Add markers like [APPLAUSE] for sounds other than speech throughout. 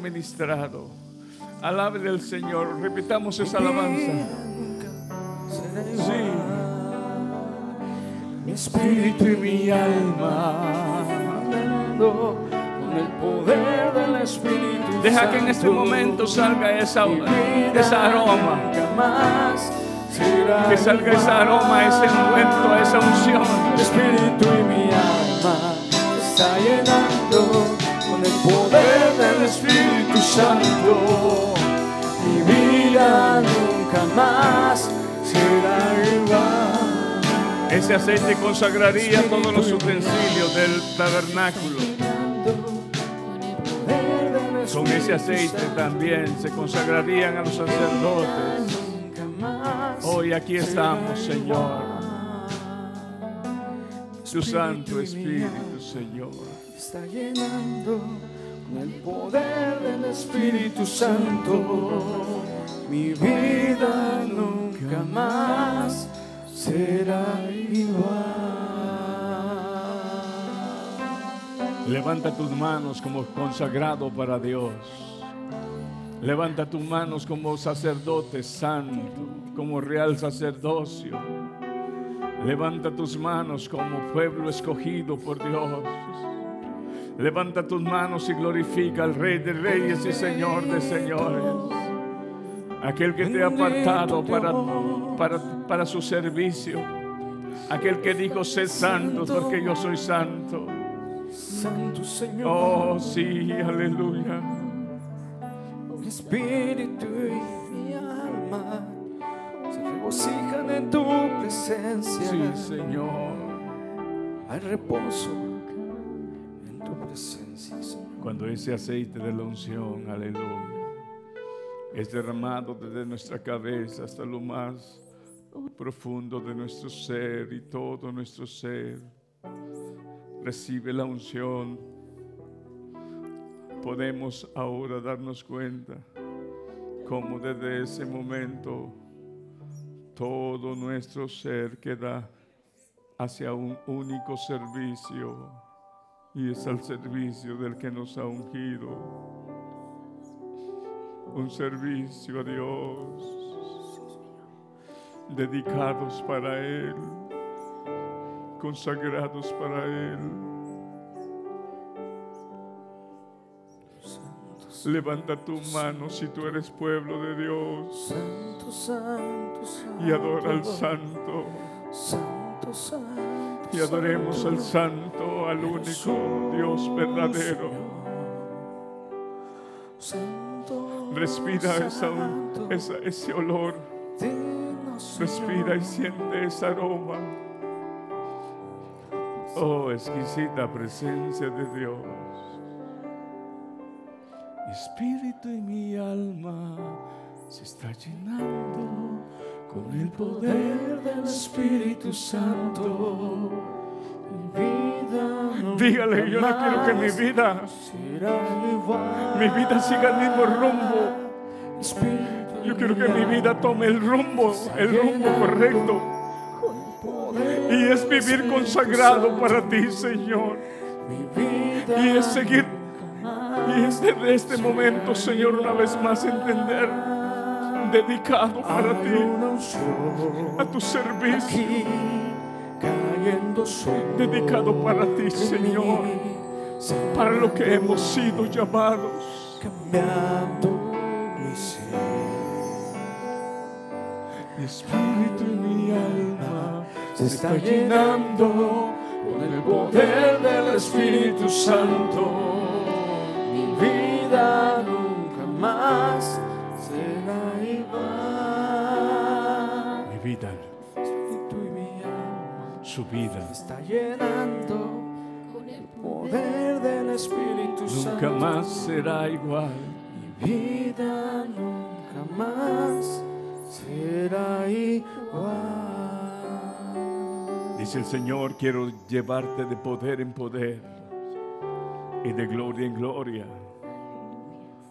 ministrado. Alabe al Señor. Repitamos esa alabanza. Sí. Mi espíritu y mi alma. Con el poder del Espíritu Deja que en este momento salga esa, esa aroma. Que salga esa aroma, ese encuentro, esa unción. Mi espíritu y mi alma está llenando Espíritu Santo. Mi vida nunca más será igual. Ese aceite consagraría todos los utensilios del tabernáculo. Con ese aceite también se consagrarían a los sacerdotes. Hoy aquí estamos, Señor. Tu Santo Espíritu, Señor. Está llenando el poder del Espíritu Santo. Mi vida nunca más será igual. Levanta tus manos como consagrado para Dios. Levanta tus manos como sacerdote santo, como real sacerdocio. Levanta tus manos como pueblo escogido por Dios. Levanta tus manos y glorifica al Rey de Reyes y Señor de Señores. Aquel que te ha apartado para, para, para su servicio. Aquel que dijo, sé santo porque yo soy santo. Santo Señor. Oh, sí, aleluya. Mi espíritu y mi alma se regocijan en tu presencia. Sí, Señor. Hay reposo Cuando ese aceite de la unción, aleluya, es derramado desde nuestra cabeza hasta lo más profundo de nuestro ser y todo nuestro ser, recibe la unción. Podemos ahora darnos cuenta cómo desde ese momento todo nuestro ser queda hacia un único servicio y es al servicio del que nos ha ungido. Un servicio a Dios, dedicados para Él, consagrados para Él. Levanta tu mano si tú eres pueblo de Dios Santo, santo, santo. y adora al Santo. Santo, santo. Y adoremos al Santo, al único Dios verdadero. Respira esa, ese olor. Respira y siente ese aroma. Oh, exquisita presencia de Dios. Mi espíritu y mi alma se está llenando con el poder del Espíritu Santo. Mi vida Dígale, yo no quiero que mi vida, mi vida siga el mismo rumbo. Yo quiero que mi vida tome el rumbo, el rumbo correcto. Y es vivir consagrado para ti, Señor. mi vida Y es seguir. Y es desde este momento, Señor, una vez más entender. Dedicado para ti, a tu servicio. Dedicado para ti, Señor. Para lo que hemos sido llamados. cambiando mi ser. Mi espíritu y mi alma se está llenando con el poder del Espíritu Santo. Mi vida nunca más vida, su vida. se está llenando con el poder del Espíritu Santo. Nunca más será igual. Mi vida nunca más será igual. Dice el Señor, quiero llevarte de poder en poder y de gloria en gloria.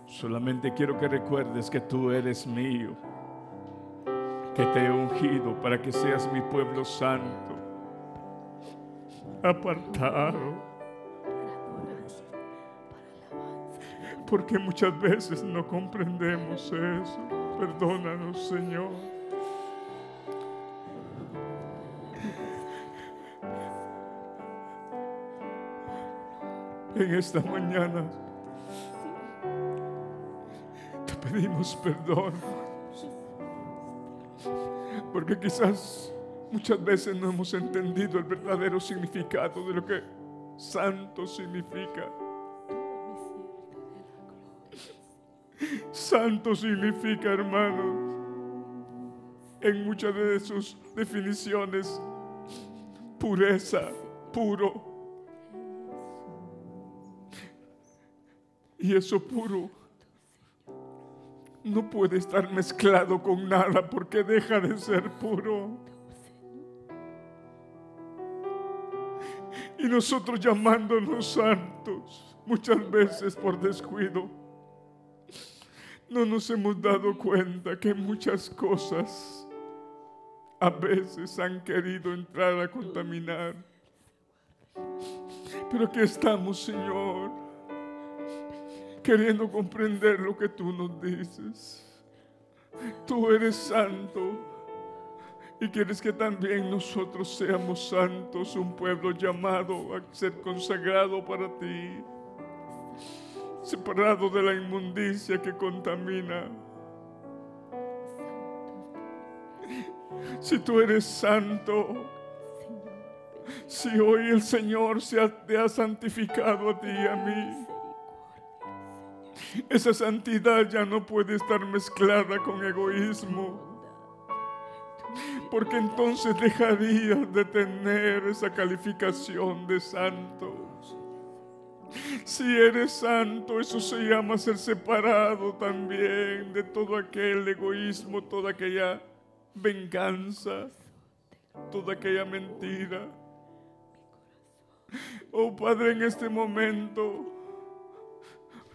Solamente quiero que recuerdes que tú eres mío, que te he ungido para que seas mi pueblo santo, apartado Porque muchas veces no comprendemos eso. Perdónanos, Señor. En esta mañana te pedimos perdón. Porque quizás muchas veces no hemos entendido el verdadero significado de lo que santo significa. Santo significa, hermanos, en muchas de sus definiciones, pureza, puro. Y eso puro no puede estar mezclado con nada porque deja de ser puro. Y nosotros llamándonos santos, muchas veces por descuido, no nos hemos dado cuenta que muchas cosas a veces han querido entrar a contaminar. Pero aquí estamos, Señor, queriendo comprender lo que tú nos dices. Tú eres santo y quieres que también nosotros seamos santos, un pueblo llamado a ser consagrado para ti separado de la inmundicia que contamina. Si tú eres santo, si hoy el Señor se te ha santificado a ti y a mí, esa santidad ya no puede estar mezclada con egoísmo. Porque entonces dejarías de tener esa calificación de santo. Si eres santo, eso se llama ser separado también de todo aquel egoísmo, toda aquella venganza, toda aquella mentira. Oh Padre, en este momento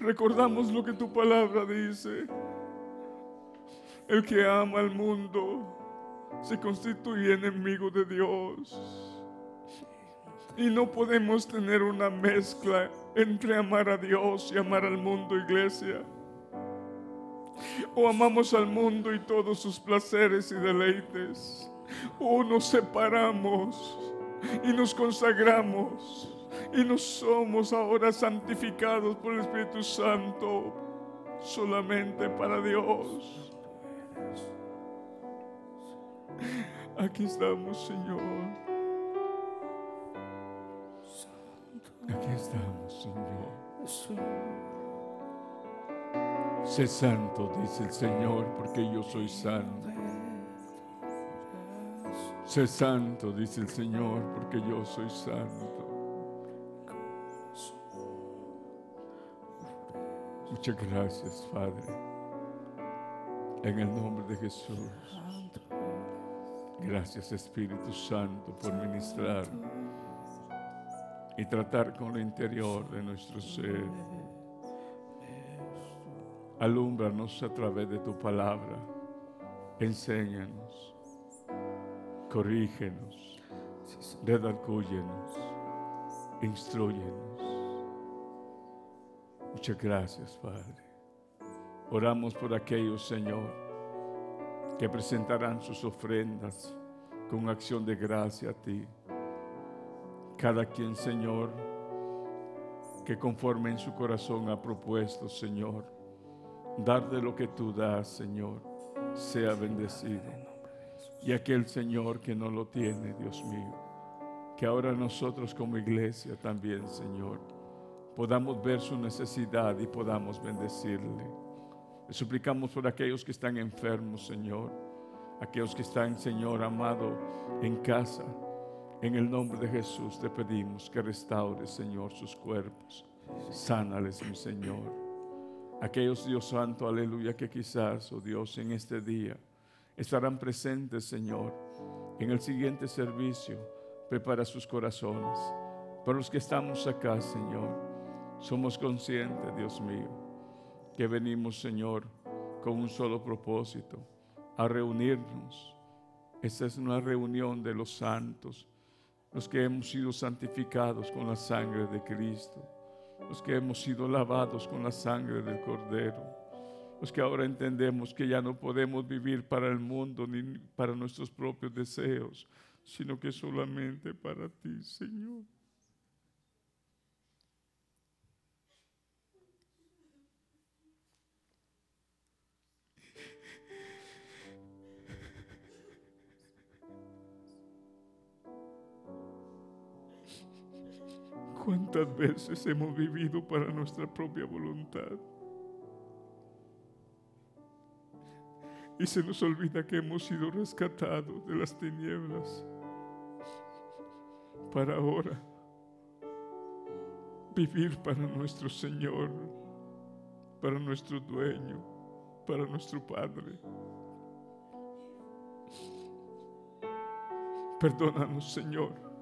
recordamos lo que tu palabra dice. El que ama al mundo se constituye enemigo de Dios. Y no podemos tener una mezcla entre amar a Dios y amar al mundo, iglesia. O amamos al mundo y todos sus placeres y deleites. O nos separamos y nos consagramos y nos somos ahora santificados por el Espíritu Santo solamente para Dios. Aquí estamos, Señor. Aquí estamos, Señor. Sé santo, dice el Señor, porque yo soy santo. Sé santo, dice el Señor, porque yo soy santo. Muchas gracias, Padre. En el nombre de Jesús. Gracias, Espíritu Santo, por ministrar y tratar con lo interior de nuestro ser. Alúmbranos a través de tu palabra. Enséñanos. Corrígenos. Redarcúyenos. Instruyenos. Muchas gracias, Padre. Oramos por aquellos, Señor, que presentarán sus ofrendas con acción de gracia a ti cada quien, Señor, que conforme en su corazón ha propuesto, Señor, dar de lo que tú das, Señor, sea bendecido. Y aquel Señor que no lo tiene, Dios mío, que ahora nosotros como iglesia también, Señor, podamos ver su necesidad y podamos bendecirle. Le suplicamos por aquellos que están enfermos, Señor, aquellos que están, Señor amado, en casa en el nombre de Jesús te pedimos que restaures, Señor, sus cuerpos. Sánales, mi Señor. Aquellos, Dios Santo, aleluya, que quizás, oh Dios, en este día estarán presentes, Señor, en el siguiente servicio. Prepara sus corazones. Para los que estamos acá, Señor, somos conscientes, Dios mío, que venimos, Señor, con un solo propósito, a reunirnos. Esta es una reunión de los santos los que hemos sido santificados con la sangre de Cristo, los que hemos sido lavados con la sangre del Cordero, los que ahora entendemos que ya no podemos vivir para el mundo ni para nuestros propios deseos, sino que solamente para ti, Señor. ¿Cuántas veces hemos vivido para nuestra propia voluntad? Y se nos olvida que hemos sido rescatados de las tinieblas para ahora vivir para nuestro Señor, para nuestro dueño, para nuestro Padre. Perdónanos, Señor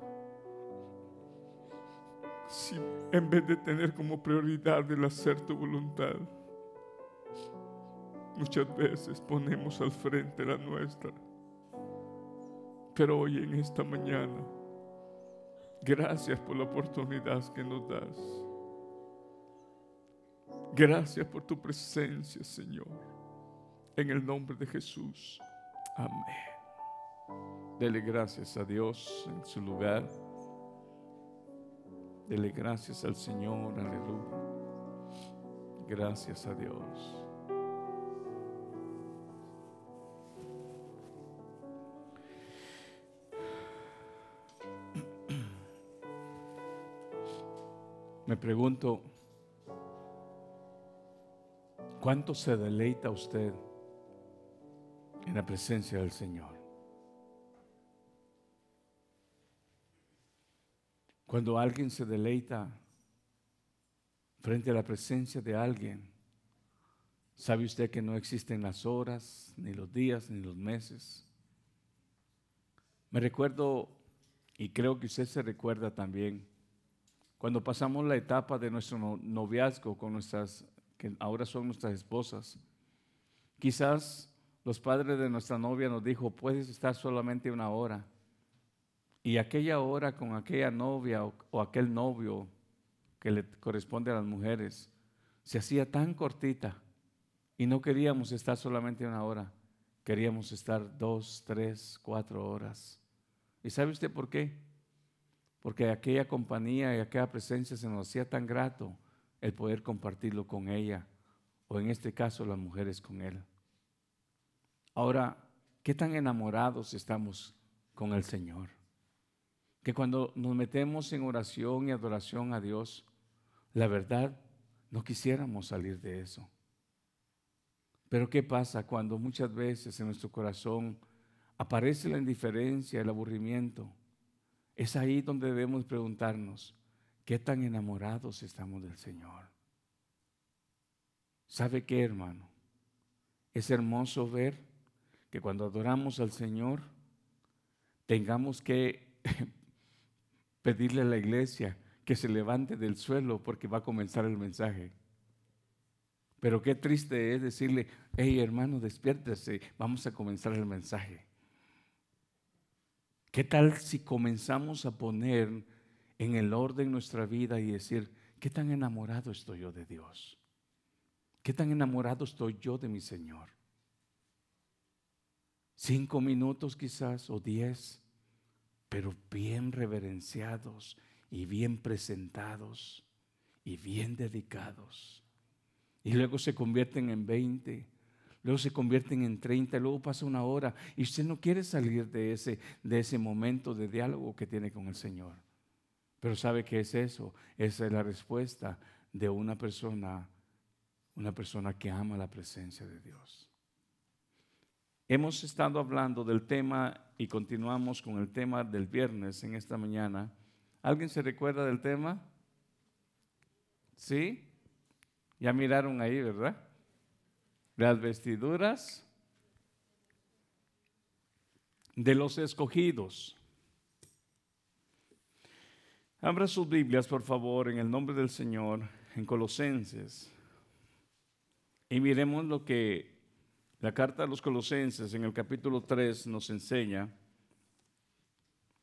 si en vez de tener como prioridad el hacer tu voluntad, muchas veces ponemos al frente la nuestra. Pero hoy en esta mañana, gracias por la oportunidad que nos das. Gracias por tu presencia, Señor. En el nombre de Jesús. Amén. Dele gracias a Dios en su lugar. Dele gracias al Señor, aleluya. Gracias a Dios. Me pregunto, ¿cuánto se deleita usted en la presencia del Señor? Cuando alguien se deleita frente a la presencia de alguien, ¿sabe usted que no existen las horas, ni los días, ni los meses? Me recuerdo, y creo que usted se recuerda también, cuando pasamos la etapa de nuestro noviazgo con nuestras, que ahora son nuestras esposas, quizás los padres de nuestra novia nos dijo, puedes estar solamente una hora. Y aquella hora con aquella novia o, aquel novio que le corresponde a las mujeres se hacía tan cortita y no queríamos estar solamente una hora, queríamos estar dos, tres, cuatro horas. ¿Y sabe usted por qué? Porque aquella compañía y aquella presencia se nos hacía tan grato el poder compartirlo con ella, o en este caso las mujeres con él. Ahora, ¿qué tan enamorados estamos con el Señor? Que cuando nos metemos en oración y adoración a Dios, la verdad, no quisiéramos salir de eso. Pero ¿qué pasa cuando muchas veces en nuestro corazón aparece la indiferencia, el aburrimiento? Es ahí donde debemos preguntarnos, ¿qué tan enamorados estamos del Señor? ¿Sabe qué, hermano? Es hermoso ver que cuando adoramos al Señor, tengamos que [LAUGHS] pedirle a la iglesia que se levante del suelo porque va a comenzar el mensaje. Pero qué triste es decirle, hey hermano, despiértese, vamos a comenzar el mensaje. ¿Qué tal si comenzamos a poner en el orden nuestra vida y decir, ¿qué tan enamorado estoy yo de Dios? ¿Qué tan enamorado estoy yo de mi Señor? Cinco minutos quizás o diez pero bien reverenciados y bien presentados y bien dedicados. Y luego se convierten en 20, luego se convierten en 30, luego pasa una hora y usted no quiere salir de ese, de ese momento de diálogo que tiene con el Señor. Pero ¿sabe qué es eso? Esa es la respuesta de una persona, una persona que ama la presencia de Dios. Hemos estado hablando del tema y continuamos con el tema del viernes en esta mañana. ¿Alguien se recuerda del tema? ¿Sí? Ya miraron ahí, ¿verdad? Las vestiduras de los escogidos. Abra sus Biblias, por favor, en el nombre del Señor, en Colosenses. Y miremos lo que la carta a los colosenses en el capítulo 3 nos enseña,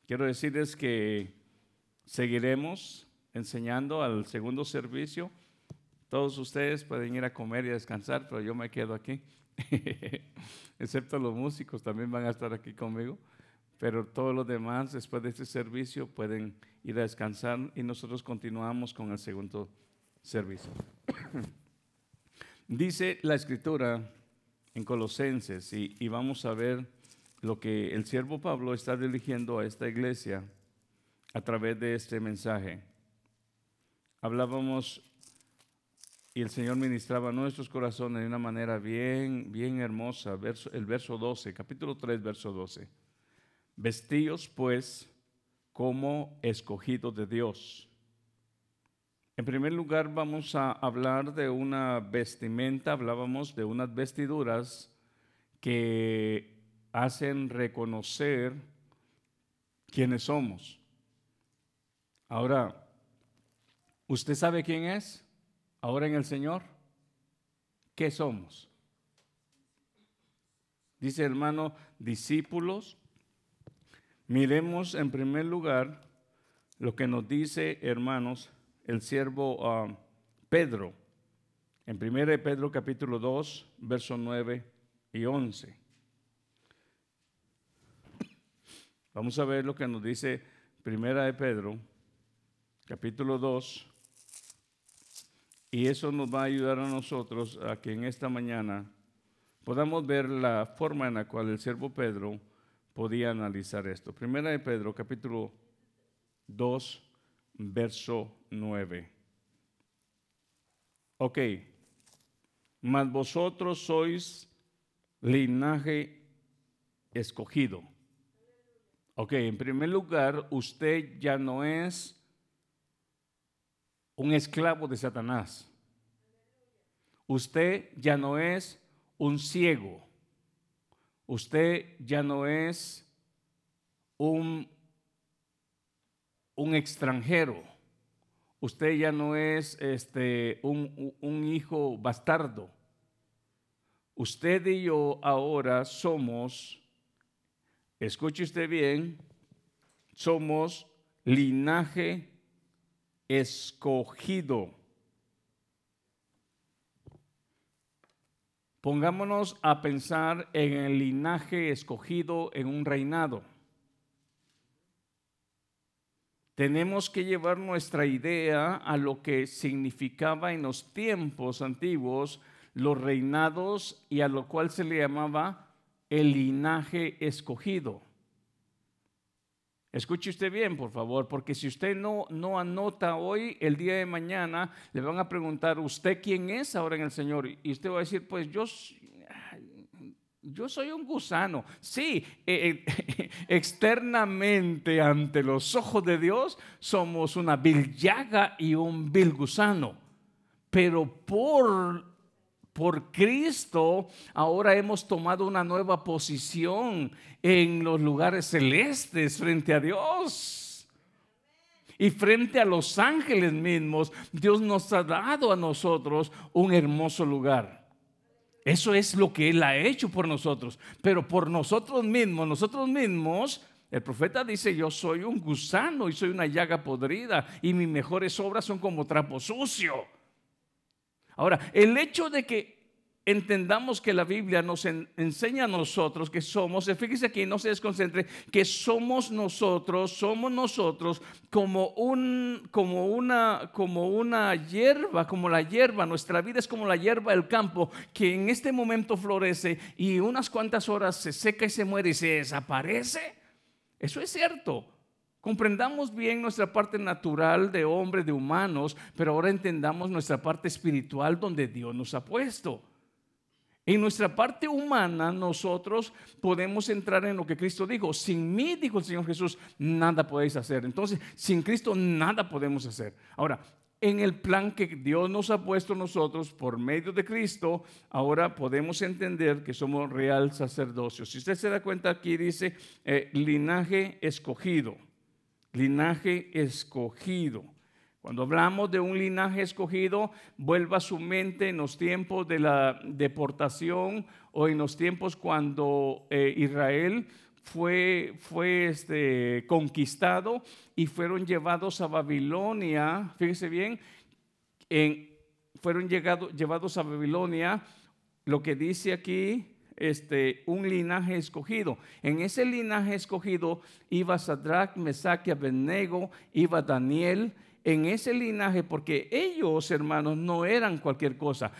quiero decirles que seguiremos enseñando al segundo servicio. Todos ustedes pueden ir a comer y a descansar, pero yo me quedo aquí. [LAUGHS] Excepto los músicos, también van a estar aquí conmigo. Pero todos los demás, después de este servicio, pueden ir a descansar y nosotros continuamos con el segundo servicio. [CLEARS THROAT] Dice la escritura en Colosenses, y, vamos a ver lo que el siervo Pablo está dirigiendo a esta iglesia a través de este mensaje. Hablábamos y el Señor ministraba nuestros corazones de una manera bien, bien hermosa. el verso 12, capítulo 3, verso 12. Vestíos pues como escogidos de Dios. En primer lugar vamos a hablar de una vestimenta, hablábamos de unas vestiduras que hacen reconocer quiénes somos. Ahora, ¿usted sabe quién es? Ahora en el Señor, ¿qué somos? Dice hermano, discípulos. Miremos en primer lugar lo que nos dice, hermanos, el siervo ah, Pedro. En 1 Pedro capítulo 2, versos 9 y 11. Vamos a ver lo que nos dice Primera de Pedro, capítulo 2, y eso nos va a ayudar a nosotros a que en esta mañana podamos ver la forma en la cual el siervo Pedro podía analizar esto. Primera de Pedro, capítulo 2, verso 9. Ok, mas vosotros sois linaje escogido Ok, en primer lugar, usted ya no es un esclavo de Satanás. Usted ya no es un ciego. Usted ya no es un, un extranjero. Usted ya no es este, un, un hijo bastardo. Usted y yo ahora somos escuche usted bien, somos linaje escogido. Pongámonos a pensar en el linaje escogido en un reinado. Tenemos que llevar nuestra idea a lo que significaba en los tiempos antiguos los reinados y a lo cual se le llamaba el linaje escogido. Escuche usted bien, por favor, porque si usted no, no anota hoy, el día de mañana, le van a preguntar, ¿usted quién es ahora en el Señor? Y usted va a decir, pues yo, yo soy un gusano. Sí, eh, eh, [LAUGHS] externamente ante los ojos de Dios somos una vil llaga y un vil gusano. Pero por por Cristo, ahora hemos tomado una nueva posición en los lugares celestes frente a Dios. Y frente a los ángeles mismos, Dios nos ha dado a nosotros un hermoso lugar. Eso es lo que Él ha hecho por nosotros. Pero por nosotros mismos, nosotros mismos, el profeta dice, yo soy un gusano y soy una llaga podrida y mis mejores obras son como trapo sucio. Ahora, el hecho de que entendamos que la Biblia nos enseña a nosotros que somos, fíjese aquí, no se desconcentre, que somos nosotros, somos nosotros como, un, como, una, como una hierba, como la hierba, nuestra vida es como la hierba del campo, que en este momento florece y unas cuantas horas se seca y se muere y se desaparece. Eso es cierto. Comprendamos bien nuestra parte natural de hombre, de humanos, pero ahora entendamos nuestra parte espiritual donde Dios nos ha puesto. En nuestra parte humana nosotros podemos entrar en lo que Cristo dijo. Sin mí, dijo el Señor Jesús, nada podéis hacer. Entonces, sin Cristo nada podemos hacer. Ahora, en el plan que Dios nos ha puesto nosotros por medio de Cristo, ahora podemos entender que somos real sacerdocio. Si usted se da cuenta aquí dice eh, linaje escogido linaje escogido. Cuando hablamos de un linaje escogido, vuelva a su mente en los tiempos de la deportación o en los tiempos cuando eh, Israel fue, fue este, conquistado y fueron llevados a Babilonia, fíjese bien, fueron llevados a Babilonia, lo que dice aquí, este, un linaje escogido. En ese linaje escogido iba Sadrach, Mesach Abednego, iba Daniel, en ese linaje, porque ellos, hermanos, no eran cualquier cosa.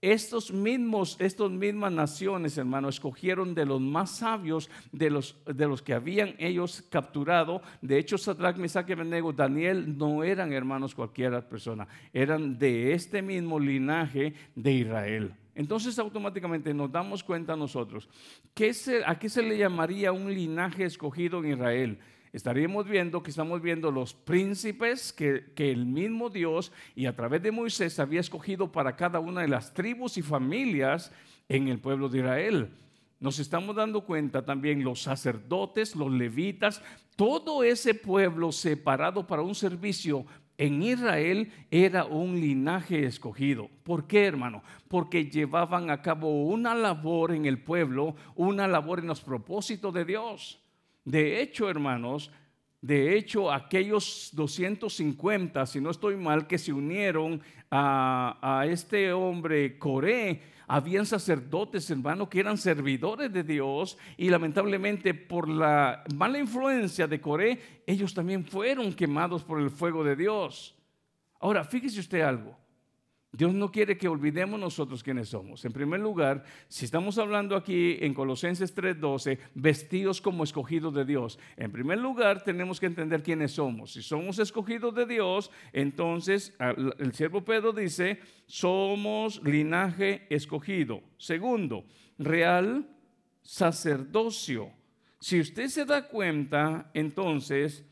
Estos mismos, estas mismas naciones, hermanos, escogieron de los más sabios, de los, de los que habían ellos capturado. De hecho, Sadrach, Mesach y Daniel no eran hermanos cualquier persona, eran de este mismo linaje de Israel. Entonces automáticamente nos damos cuenta nosotros, que ¿a qué se le llamaría un linaje escogido en Israel? Estaríamos viendo que estamos viendo los príncipes que, que, el mismo Dios y a través de Moisés había escogido para cada una de las tribus y familias en el pueblo de Israel. Nos estamos dando cuenta también los sacerdotes, los levitas, todo ese pueblo separado para un servicio en Israel era un linaje escogido. ¿Por qué, hermano? Porque llevaban a cabo una labor en el pueblo, una labor en los propósitos de Dios. De hecho, hermanos, de hecho, aquellos 250, si no estoy mal, que se unieron a, este hombre Coré, habían sacerdotes, hermano, que eran servidores de Dios y lamentablemente por la mala influencia de Coré, ellos también fueron quemados por el fuego de Dios. Ahora, fíjese usted algo. Dios no quiere que olvidemos nosotros quiénes somos. En primer lugar, si estamos hablando aquí en Colosenses 3:12, vestidos como escogidos de Dios. En primer lugar, tenemos que entender quiénes somos. Si somos escogidos de Dios, entonces el siervo Pedro dice, somos linaje escogido. Segundo, real sacerdocio. Si usted se da cuenta, entonces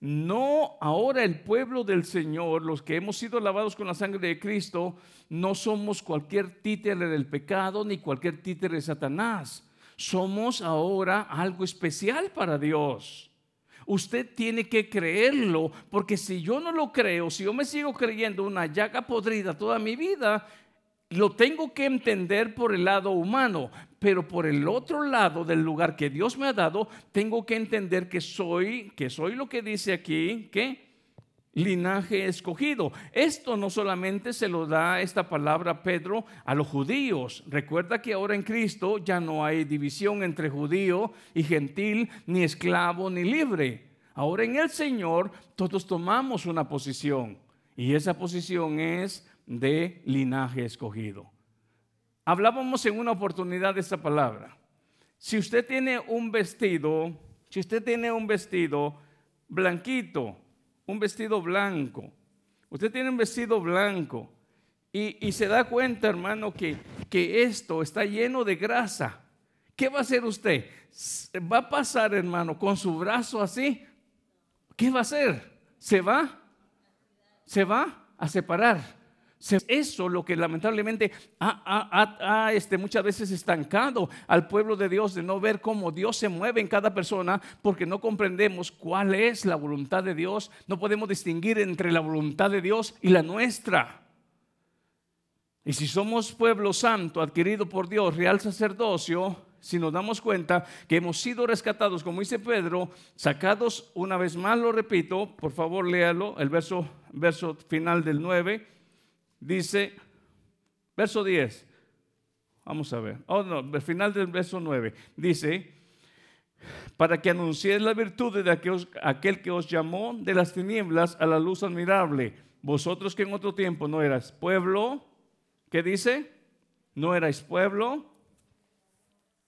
no ahora el pueblo del Señor, los que hemos sido lavados con la sangre de Cristo, no somos cualquier títere del pecado ni cualquier títere de Satanás. Somos ahora algo especial para Dios. Usted tiene que creerlo, porque si yo no lo creo, si yo me sigo creyendo una llaga podrida toda mi vida, lo tengo que entender por el lado humano, pero por el otro lado del lugar que Dios me ha dado, tengo que entender que soy, que soy lo que dice aquí, que linaje escogido. Esto no solamente se lo da esta palabra Pedro a los judíos. Recuerda que ahora en Cristo ya no hay división entre judío y gentil, ni esclavo ni libre. Ahora en el Señor todos tomamos una posición y esa posición es de linaje escogido. Hablábamos en una oportunidad de esta palabra. Si usted tiene un vestido, si usted tiene un vestido blanquito, un vestido blanco, usted tiene un vestido blanco y, se da cuenta, hermano, que, que esto está lleno de grasa, ¿qué va a hacer usted? ¿Va a pasar, hermano, con su brazo así? ¿Qué va a hacer? ¿Se va? ¿Se va a separar? Eso lo que lamentablemente ha, este, muchas veces estancado al pueblo de Dios de no ver cómo Dios se mueve en cada persona porque no comprendemos cuál es la voluntad de Dios. No podemos distinguir entre la voluntad de Dios y la nuestra. Y si somos pueblo santo, adquirido por Dios, real sacerdocio, si nos damos cuenta que hemos sido rescatados, como dice Pedro, sacados una vez más, lo repito, por favor léalo, el verso, verso final del 9 dice, verso 10, vamos a ver, oh no, el final del verso 9, dice, para que anunciéis la virtud de aquel, aquel que os llamó de las tinieblas a la luz admirable, vosotros que en otro tiempo no eras pueblo, ¿qué dice? No erais pueblo,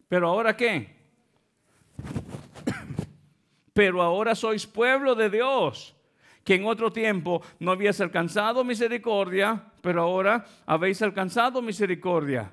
pero ahora qué? [COUGHS] Pero ahora sois pueblo de Dios que en otro tiempo no habías alcanzado misericordia, pero ahora habéis alcanzado misericordia.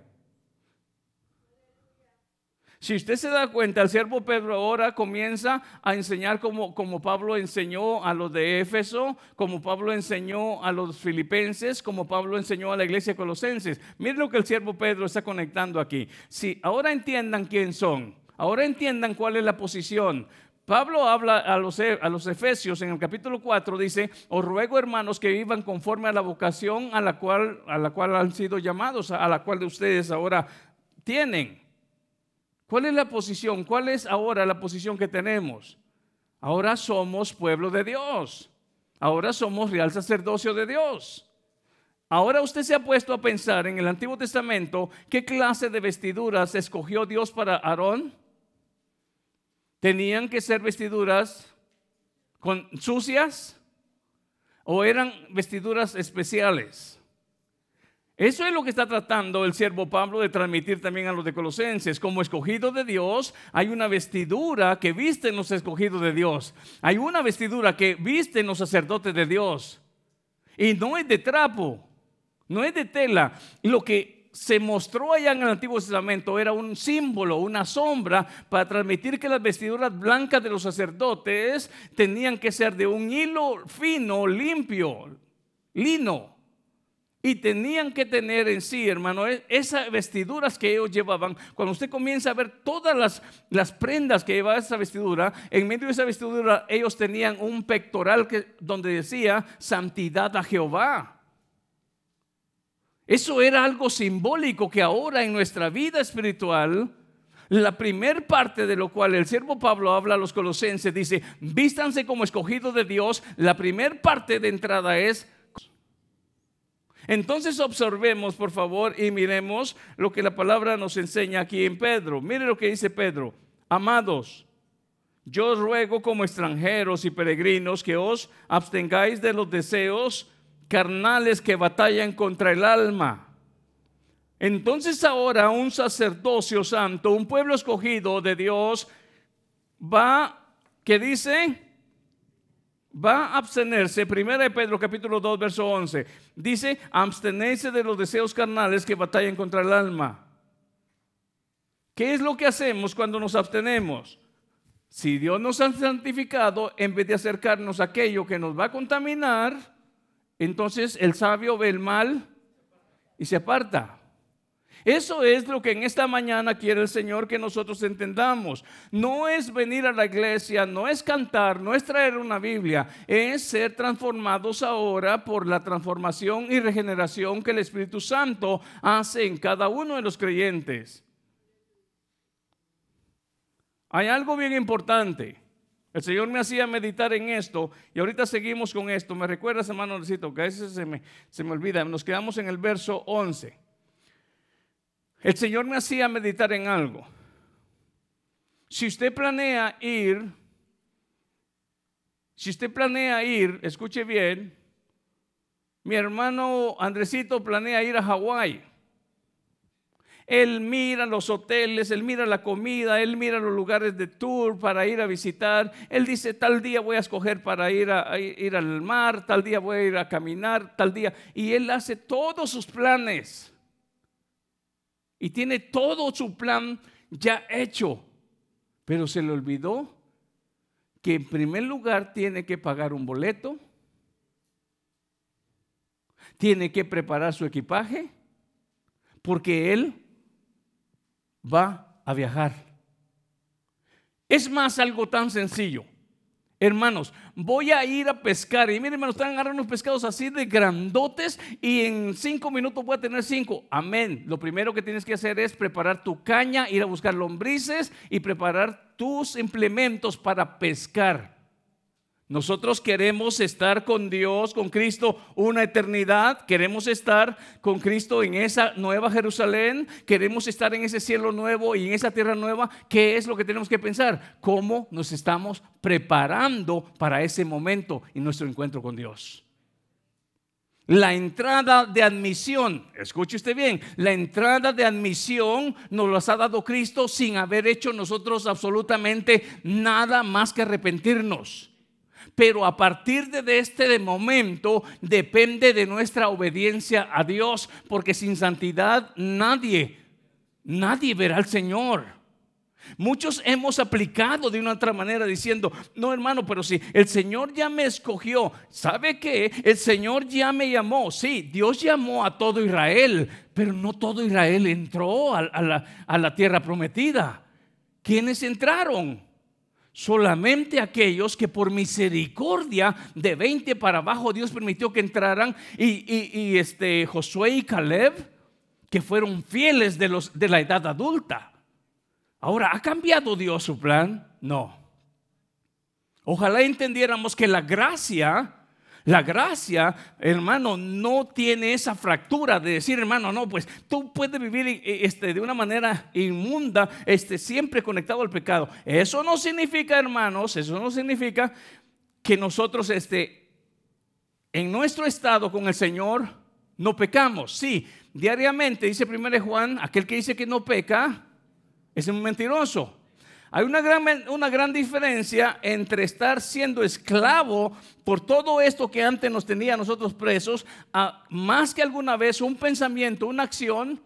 Si usted se da cuenta, el siervo Pedro ahora comienza a enseñar como, como Pablo enseñó a los de Éfeso, como Pablo enseñó a los filipenses, como Pablo enseñó a la iglesia colosenses. Miren lo que el siervo Pedro está conectando aquí. Si ahora entiendan quién son, ahora entiendan cuál es la posición. Pablo habla a los, a los, efesios en el capítulo 4, dice, os ruego hermanos que vivan conforme a la vocación a la cual, a la cual han sido llamados, a la cual ustedes ahora tienen. ¿Cuál es la posición? ¿Cuál es ahora la posición que tenemos? Ahora somos pueblo de Dios. Ahora somos real sacerdocio de Dios. Ahora usted se ha puesto a pensar en el Antiguo Testamento qué clase de vestiduras escogió Dios para Aarón. ¿Tenían que ser vestiduras con sucias o eran vestiduras especiales? Eso es lo que está tratando el siervo Pablo de transmitir también a los de Colosenses. Como escogido de Dios, hay una vestidura que visten los escogidos de Dios. Hay una vestidura que visten los sacerdotes de Dios. Y no es de trapo, no es de tela. Lo que se mostró allá en el Antiguo Testamento era un símbolo, una sombra para transmitir que las vestiduras blancas de los sacerdotes tenían que ser de un hilo fino, limpio, lino. Y tenían que tener en sí, hermano, e-, esas vestiduras que ellos llevaban. Cuando usted comienza a ver todas las, las prendas que llevaba esa vestidura, en medio de esa vestidura ellos tenían un pectoral que, donde decía santidad a Jehová. Eso era algo simbólico que ahora en nuestra vida espiritual, la primer parte de lo cual el siervo Pablo habla a los colosenses, dice, vístanse como escogidos de Dios. La primer parte de entrada es entonces observemos, por favor, y miremos lo que la palabra nos enseña aquí en Pedro. Mire lo que dice Pedro. Amados, yo ruego como extranjeros y peregrinos que os abstengáis de los deseos carnales que batallan contra el alma. Entonces ahora un sacerdocio santo, un pueblo escogido de Dios, va, que dice, va a abstenerse, 1 Pedro capítulo 2, verso 11, dice, abstenerse de los deseos carnales que batallan contra el alma. ¿Qué es lo que hacemos cuando nos abstenemos? Si Dios nos ha santificado, en vez de acercarnos a aquello que nos va a contaminar, entonces el sabio ve el mal y se aparta. Eso es lo que en esta mañana quiere el Señor que nosotros entendamos. No es venir a la iglesia, no es cantar, no es traer una Biblia, es ser transformados ahora por la transformación y regeneración que el Espíritu Santo hace en cada uno de los creyentes. Hay algo bien importante. El Señor me hacía meditar en esto y ahorita seguimos con esto. Me recuerdas, hermano, necesito que a veces se me, se me olvida. Nos quedamos en el verso 11. El Señor me hacía meditar en algo. Si usted planea ir, si usted planea ir, escuche bien, mi hermano Andresito planea ir a Hawái. Él mira los hoteles, él mira la comida, él mira los lugares de tour para ir a visitar. Él dice, tal día voy a escoger para ir, a, ir al mar, tal día voy a ir a caminar, tal día. Y él hace todos sus planes y tiene todo su plan ya hecho, pero se le olvidó que en primer lugar tiene que pagar un boleto, tiene que preparar su equipaje, porque él va a viajar. Es más algo tan sencillo. Hermanos, voy a ir a pescar. Y miren, hermanos, están agarrando unos pescados así de grandotes y en cinco minutos voy a tener cinco. Amén. Lo primero que tienes que hacer es preparar tu caña, ir a buscar lombrices y preparar tus implementos para pescar. Nosotros queremos estar con Dios, con Cristo, una eternidad. Queremos estar con Cristo en esa nueva Jerusalén. Queremos estar en ese cielo nuevo y en esa tierra nueva. ¿Qué es lo que tenemos que pensar? ¿Cómo nos estamos preparando para ese momento y nuestro encuentro con Dios? La entrada de admisión, escuche usted bien, la entrada de admisión nos las ha dado Cristo sin haber hecho nosotros absolutamente nada más que arrepentirnos. Pero a partir de este momento depende de nuestra obediencia a Dios, porque sin santidad nadie, nadie verá al Señor. Muchos hemos aplicado de una otra manera diciendo, no hermano, pero si el Señor ya me escogió, ¿sabe qué? El Señor ya me llamó, sí, Dios llamó a todo Israel, pero no todo Israel entró a, la, tierra prometida. ¿Quiénes entraron? Solamente aquellos que por misericordia de 20 para abajo Dios permitió que entraran y, este, Josué y Caleb que fueron fieles de, los, de la edad adulta. Ahora, ¿ha cambiado Dios su plan? No. Ojalá entendiéramos que la gracia, la gracia, hermano, no tiene esa fractura de decir, hermano, no, pues tú puedes vivir eh, este, de una manera inmunda, este, siempre conectado al pecado. Eso no significa, hermanos, eso no significa que nosotros, este, en nuestro estado con el Señor, no pecamos. Sí, diariamente, dice 1 Juan, aquel que dice que no peca, es un mentiroso. Hay una gran, una gran diferencia entre estar siendo esclavo por todo esto que antes nos tenía a nosotros presos, a más que alguna vez un pensamiento, una acción,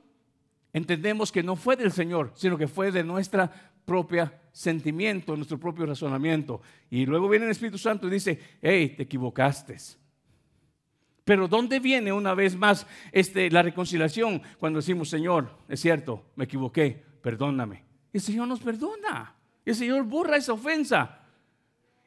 entendemos que no fue del Señor, sino que fue de nuestra propia sentimiento, nuestro propio razonamiento. Y luego viene el Espíritu Santo y dice, hey, te equivocaste. Pero ¿dónde viene una vez más este, la reconciliación cuando decimos, Señor, es cierto, me equivoqué, perdóname. El Señor nos perdona. El Señor borra esa ofensa.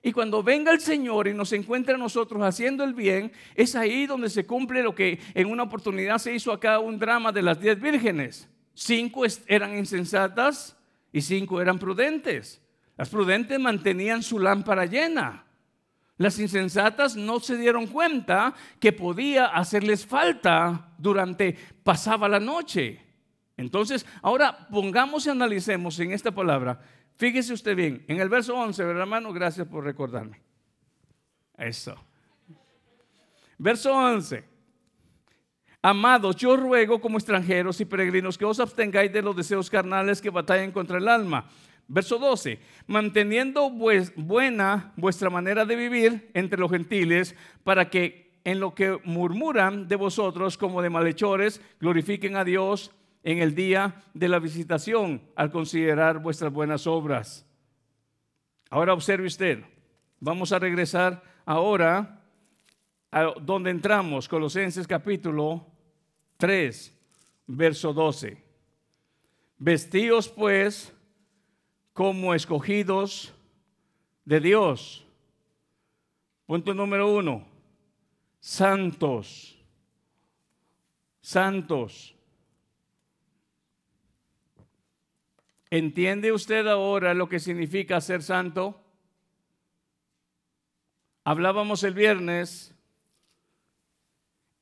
Y cuando venga el Señor y nos encuentre a nosotros haciendo el bien, es ahí donde se cumple lo que en una oportunidad se hizo acá un drama de las diez vírgenes. Cinco eran insensatas y cinco eran prudentes. Las prudentes mantenían su lámpara llena. Las insensatas no se dieron cuenta que podía hacerles falta durante pasaba la noche. Entonces, ahora pongamos y analicemos en esta palabra. Fíjese usted bien, en el verso 11, ¿verdad, hermano? Gracias por recordarme. Eso. Verso 11. Amados, yo ruego como extranjeros y peregrinos que os abstengáis de los deseos carnales que batallan contra el alma. Verso 12. Manteniendo buena vuestra manera de vivir entre los gentiles, para que en lo que murmuran de vosotros como de malhechores, glorifiquen a Dios en el día de la visitación al considerar vuestras buenas obras. Ahora observe usted, vamos a regresar ahora a donde entramos, Colosenses capítulo 3, verso 12. Vestíos pues como escogidos de Dios. Punto número uno, santos, santos ¿Entiende usted ahora lo que significa ser santo? Hablábamos el viernes,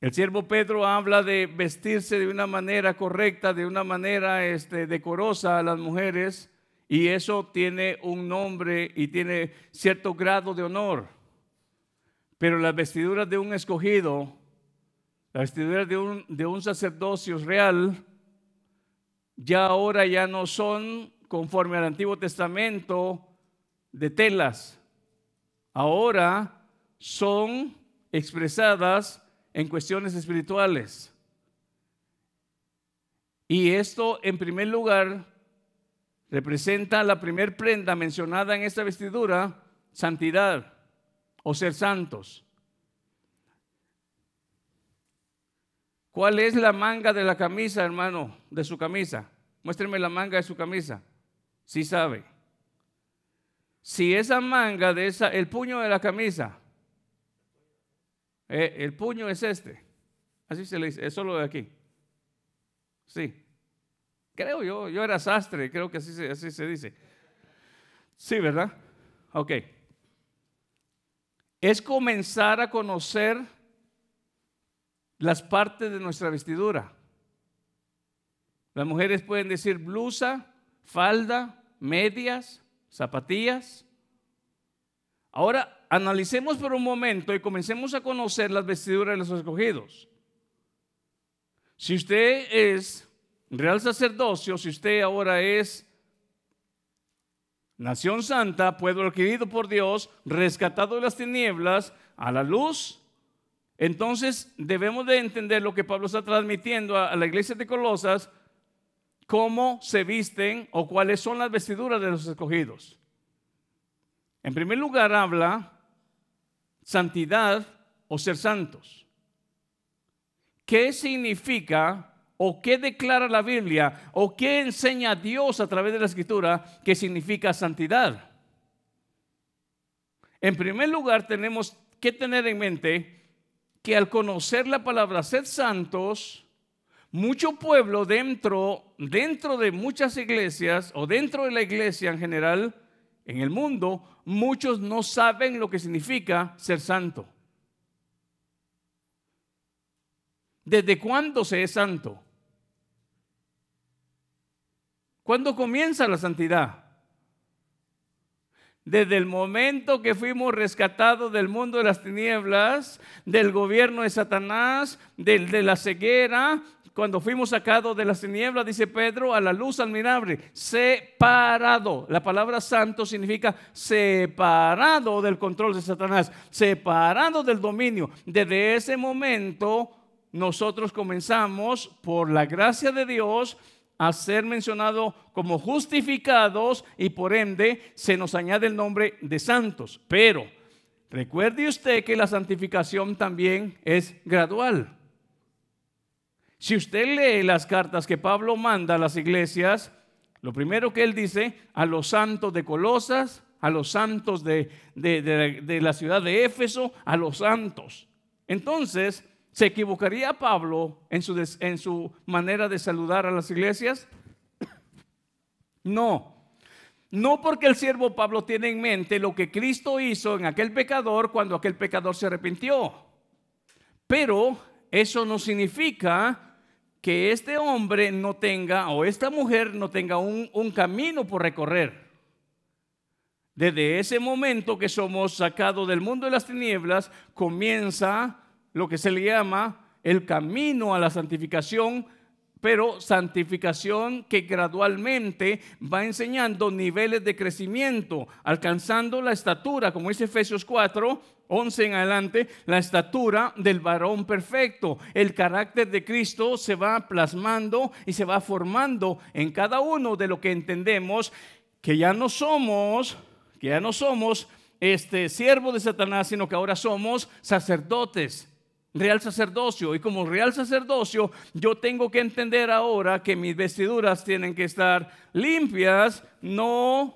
el siervo Pedro habla de vestirse de una manera correcta, de una manera este, decorosa a las mujeres, y eso tiene un nombre y tiene cierto grado de honor. Pero las vestiduras de un escogido, las vestiduras de un, de un sacerdocio real, ya ahora ya no son conforme al Antiguo Testamento de telas. Ahora son expresadas en cuestiones espirituales. Y esto, en primer lugar, representa la primer prenda mencionada en esta vestidura, santidad o ser santos. ¿Cuál es la manga de la camisa, hermano, de su camisa? Muéstreme la manga de su camisa. Sí sabe. Si esa manga de esa, el puño de la camisa, eh, el puño es este. Así se le dice, es solo de aquí. Sí. Creo yo, yo era sastre, creo que así así se dice. Sí, ¿verdad? Ok. Es comenzar a conocer las partes de nuestra vestidura. Las mujeres pueden decir blusa, falda, medias, zapatillas. Ahora analicemos por un momento y comencemos a conocer las vestiduras de los escogidos. Si usted es real sacerdocio, si usted ahora es nación santa, pueblo adquirido por Dios, rescatado de las tinieblas a la luz, entonces debemos de entender lo que Pablo está transmitiendo a, la iglesia de Colosas, cómo se visten o cuáles son las vestiduras de los escogidos. En primer lugar habla santidad o ser santos. ¿Qué significa o qué declara la Biblia o qué enseña Dios a través de la escritura que significa santidad? En primer lugar tenemos que tener en mente que al conocer la palabra ser santos, mucho pueblo dentro, dentro de muchas iglesias o dentro de la iglesia en general, en el mundo, muchos no saben lo que significa ser santo. ¿Desde cuándo se es santo? ¿Cuándo comienza la santidad? Desde el momento que fuimos rescatados del mundo de las tinieblas, del gobierno de Satanás, de la ceguera, cuando fuimos sacados de las tinieblas, dice Pedro, a la luz admirable, separado. La palabra santo significa separado del control de Satanás, separado del dominio. Desde ese momento nosotros comenzamos, por la gracia de Dios, a ser mencionados como justificados y por ende se nos añade el nombre de santos. Pero recuerde usted que la santificación también es gradual. Si usted lee las cartas que Pablo manda a las iglesias, lo primero que él dice a los santos de Colosas, a los santos de, de la ciudad de Éfeso, a los santos. Entonces, ¿Se equivocaría Pablo en su, manera de saludar a las iglesias? [COUGHS] No. No porque el siervo Pablo tiene en mente lo que Cristo hizo en aquel pecador cuando aquel pecador se arrepintió. Pero eso no significa que este hombre no tenga o esta mujer no tenga un, un camino por recorrer. Desde ese momento que somos sacados del mundo de las tinieblas, comienza lo que se le llama el camino a la santificación, pero santificación que gradualmente va enseñando niveles de crecimiento, alcanzando la estatura, como dice Efesios 4, 11 en adelante, la estatura del varón perfecto. El carácter de Cristo se va plasmando y se va formando en cada uno de lo que entendemos que ya no somos, que ya no somos este siervo de Satanás, sino que ahora somos sacerdotes real sacerdocio. Y como real sacerdocio, yo tengo que entender ahora que mis vestiduras tienen que estar limpias, no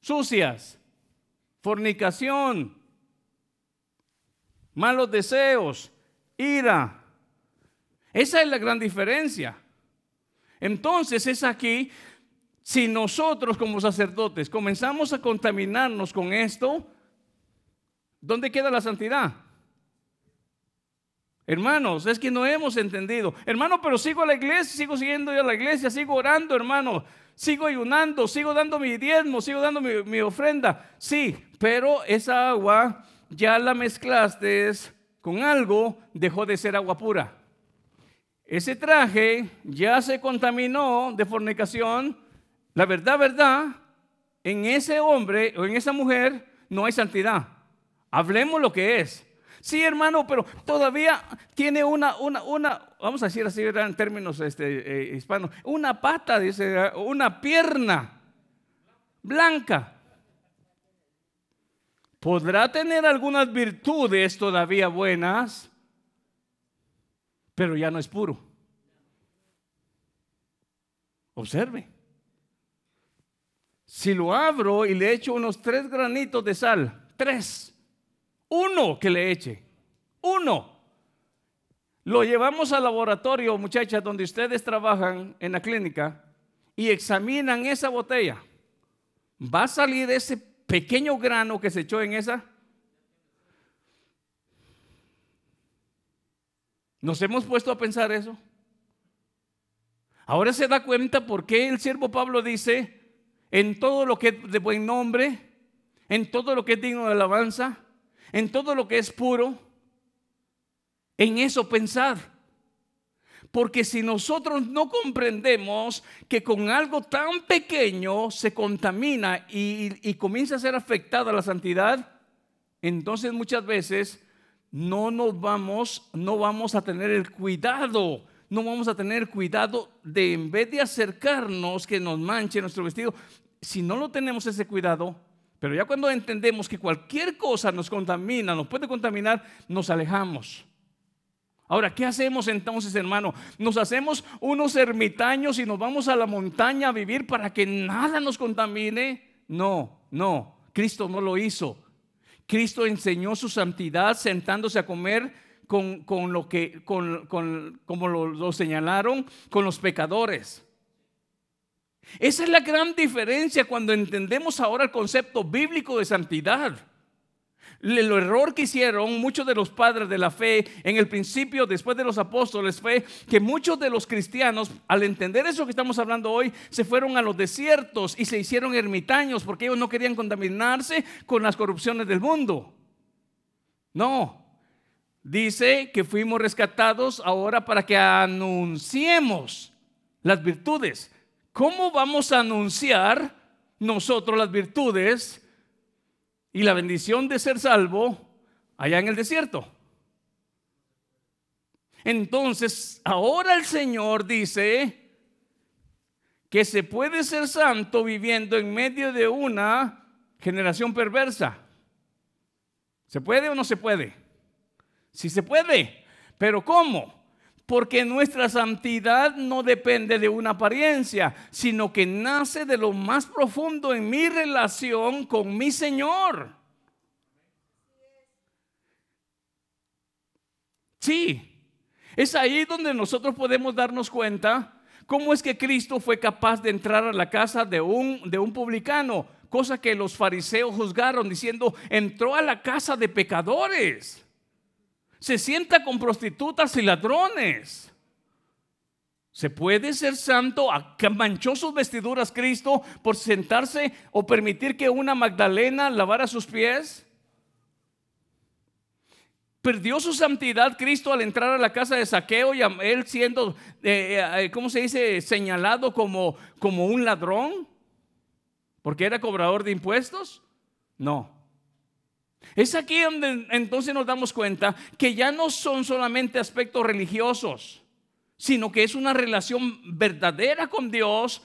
sucias. Fornicación, malos deseos, ira. Esa es la gran diferencia. Entonces es aquí, si nosotros como sacerdotes comenzamos a contaminarnos con esto, ¿dónde queda la santidad? Hermanos, es que no hemos entendido. Hermano, pero sigo a la iglesia, sigo siguiendo a la iglesia, sigo orando, hermano. Sigo ayunando, sigo dando mi diezmo, sigo dando mi, mi ofrenda. Sí, pero esa agua ya la mezclaste con algo, dejó de ser agua pura. Ese traje ya se contaminó de fornicación. La verdad, verdad, en ese hombre o en esa mujer no hay santidad. Hablemos lo que es. Sí, hermano, pero todavía tiene una, una, una, vamos a decir así en términos este, eh, hispanos, una pata, dice, una pierna blanca. Podrá tener algunas virtudes todavía buenas, pero ya no es puro. Observe. Si lo abro y le echo unos tres granitos de sal, tres, uno que le eche. Uno. Lo llevamos al laboratorio, muchachas, donde ustedes trabajan en la clínica y examinan esa botella. ¿Va a salir ese pequeño grano que se echó en esa? ¿Nos hemos puesto a pensar eso? Ahora se da cuenta por qué el siervo Pablo dice, en todo lo que es de buen nombre, en todo lo que es digno de alabanza, en todo lo que es puro, en eso pensar. Porque si nosotros no comprendemos que con algo tan pequeño se contamina y, comienza a ser afectada la santidad, entonces muchas veces no nos vamos, no vamos a tener el cuidado, no vamos a tener cuidado de en vez de acercarnos que nos manche nuestro vestido, si no lo tenemos ese cuidado, pero ya cuando entendemos que cualquier cosa nos contamina, nos puede contaminar, nos alejamos. Ahora, ¿qué hacemos entonces, hermano? ¿Nos hacemos unos ermitaños y nos vamos a la montaña a vivir para que nada nos contamine? No, no, Cristo no lo hizo. Cristo enseñó su santidad sentándose a comer con, lo que, con, como lo señalaron, con los pecadores. Esa es la gran diferencia cuando entendemos ahora el concepto bíblico de santidad. El error que hicieron muchos de los padres de la fe en el principio, después de los apóstoles, fue que muchos de los cristianos, al entender eso que estamos hablando hoy, se fueron a los desiertos y se hicieron ermitaños porque ellos no querían contaminarse con las corrupciones del mundo. No, dice que fuimos rescatados ahora para que anunciemos las virtudes. ¿Cómo vamos a anunciar nosotros las virtudes y la bendición de ser salvo allá en el desierto. Entonces, ahora el Señor dice que se puede ser santo viviendo en medio de una generación perversa. ¿Se puede o no se puede? Sí se puede, pero ¿cómo? Porque nuestra santidad no depende de una apariencia, sino que nace de lo más profundo en mi relación con mi Señor. Sí, es ahí donde nosotros podemos darnos cuenta cómo es que Cristo fue capaz de entrar a la casa de un, de un publicano, cosa que los fariseos juzgaron diciendo, entró a la casa de pecadores se sienta con prostitutas y ladrones. ¿Se puede ser santo? manchó sus vestiduras Cristo por sentarse o permitir que una Magdalena lavara sus pies? Perdió su santidad Cristo al entrar a la casa de saqueo y él siendo, eh, eh, ¿cómo se dice?, señalado como, como un ladrón, porque era cobrador de impuestos. No. Es aquí donde entonces nos damos cuenta que ya no son solamente aspectos religiosos, sino que es una relación verdadera con Dios.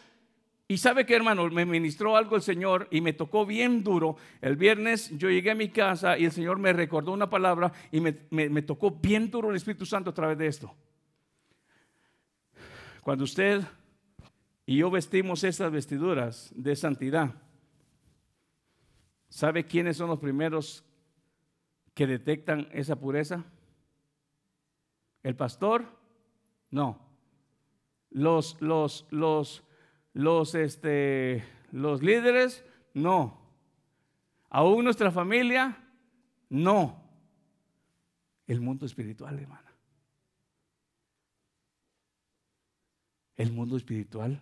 Y sabe que hermano, me ministró algo el Señor y me tocó bien duro. El viernes yo llegué a mi casa y el Señor me recordó una palabra y me, me tocó bien duro el Espíritu Santo a través de esto. Cuando usted y yo vestimos esas vestiduras de santidad, ¿sabe quiénes son los primeros que detectan esa pureza? ¿El pastor? No. Los, los, los, los, este, los líderes? No. ¿Aún nuestra familia? No. El mundo espiritual, hermana. El mundo espiritual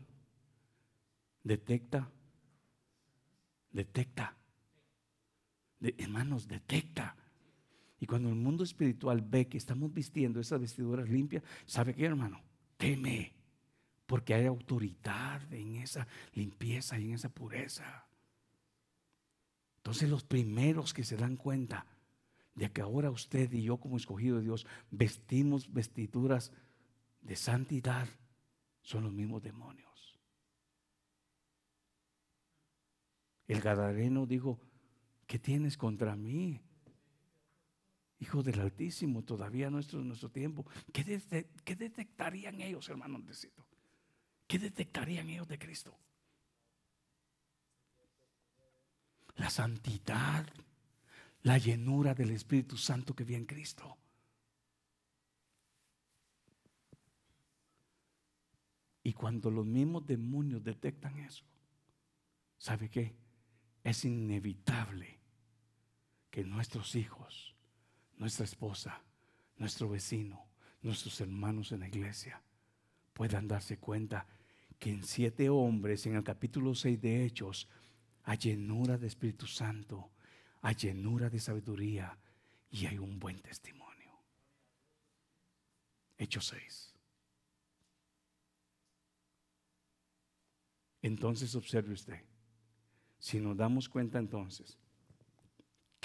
detecta, detecta, de, hermanos, detecta y cuando el mundo espiritual ve que estamos vistiendo esas vestiduras limpias, ¿sabe qué, hermano? Teme, porque hay autoridad en esa limpieza y en esa pureza. Entonces los primeros que se dan cuenta de que ahora usted y yo como escogido de Dios vestimos vestiduras de santidad son los mismos demonios. El gadareno dijo, ¿qué tienes contra mí? Hijo del Altísimo, todavía nuestro, nuestro tiempo. ¿Qué, detectarían ellos, hermano necesito? ¿Qué detectarían ellos de Cristo? La santidad, la llenura del Espíritu Santo que viene en Cristo. Y cuando los mismos demonios detectan eso, ¿sabe qué? Es inevitable que nuestros hijos nuestra esposa, nuestro vecino, nuestros hermanos en la iglesia puedan darse cuenta que en siete hombres, en el capítulo 6 de Hechos, hay llenura de Espíritu Santo, hay llenura de sabiduría y hay un buen testimonio. Hechos 6. Entonces observe usted, si nos damos cuenta entonces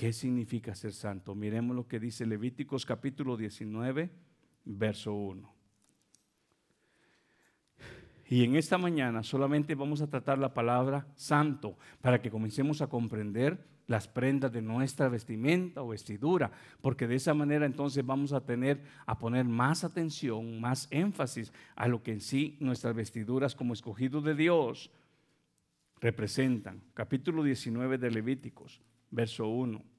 ¿Qué significa ser santo? Miremos lo que dice Levíticos capítulo 19, verso 1. Y en esta mañana solamente vamos a tratar la palabra santo para que comencemos a comprender las prendas de nuestra vestimenta o vestidura, porque de esa manera entonces vamos a tener a poner más atención, más énfasis a lo que en sí nuestras vestiduras como escogidos de Dios representan. Capítulo 19 de Levíticos, verso 1.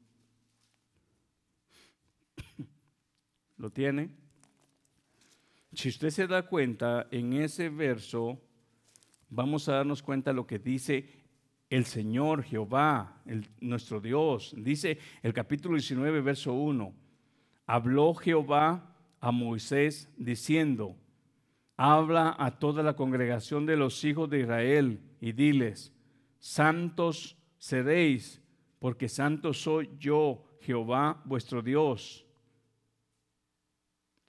¿Lo tiene? Si usted se da cuenta, en ese verso vamos a darnos cuenta lo que dice el Señor Jehová, nuestro Dios. Dice el capítulo 19, verso 1. Habló Jehová a Moisés diciendo, habla a toda la congregación de los hijos de Israel y diles, santos seréis, porque santo soy yo, Jehová vuestro Dios.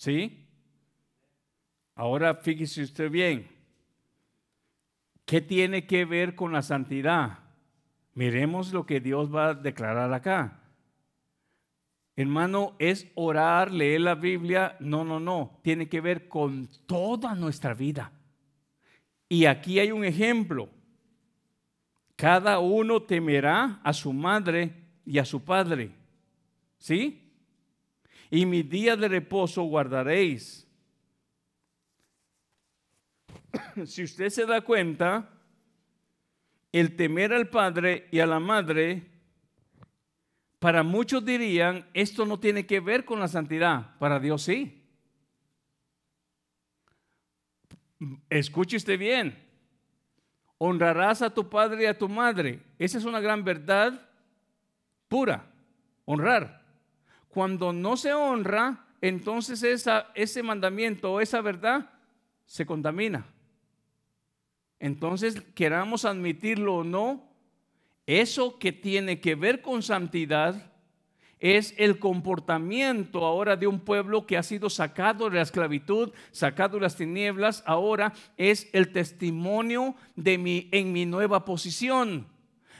¿Sí? Ahora fíjese usted bien, ¿qué tiene que ver con la santidad? Miremos lo que Dios va a declarar acá. Hermano, es orar, leer la Biblia. No, no, no. Tiene que ver con toda nuestra vida. Y aquí hay un ejemplo. Cada uno temerá a su madre y a su padre. ¿Sí? Y mi día de reposo guardaréis. [CLEARS THROAT] si usted se da cuenta, el temer al padre y a la madre, para muchos dirían, esto no tiene que ver con la santidad, para Dios sí. Escuche usted bien, honrarás a tu padre y a tu madre. Esa es una gran verdad pura, honrar. Cuando no se honra, entonces ese mandamiento o esa verdad se contamina. Entonces, queramos admitirlo o no, eso que tiene que ver con santidad es el comportamiento ahora de un pueblo que ha sido sacado de la esclavitud, sacado de las tinieblas, ahora es el testimonio de mi en mi nueva posición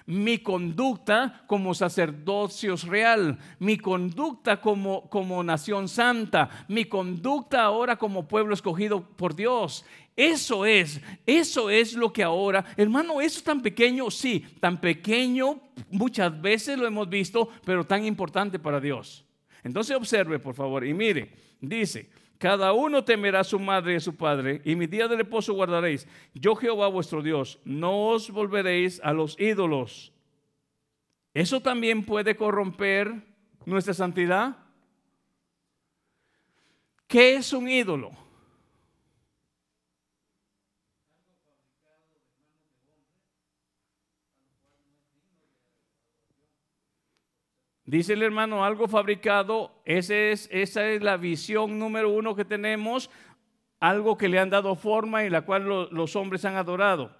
mi conducta como sacerdocio real, mi conducta como, como nación santa, mi conducta ahora como pueblo escogido por Dios. Eso es, eso es lo que ahora, hermano, eso es tan pequeño, sí, tan pequeño, muchas veces lo hemos visto, pero tan importante para Dios. Entonces observe, por favor, y mire, dice, cada uno temerá a su madre y a su padre, y mi día de reposo guardaréis. Yo Jehová vuestro Dios, no os volveréis a los ídolos. ¿Eso también puede corromper nuestra santidad? ¿Qué es un ídolo? Dice el hermano, algo fabricado, ese es, esa es la visión número uno que tenemos, algo que le han dado forma y la cual los hombres han adorado.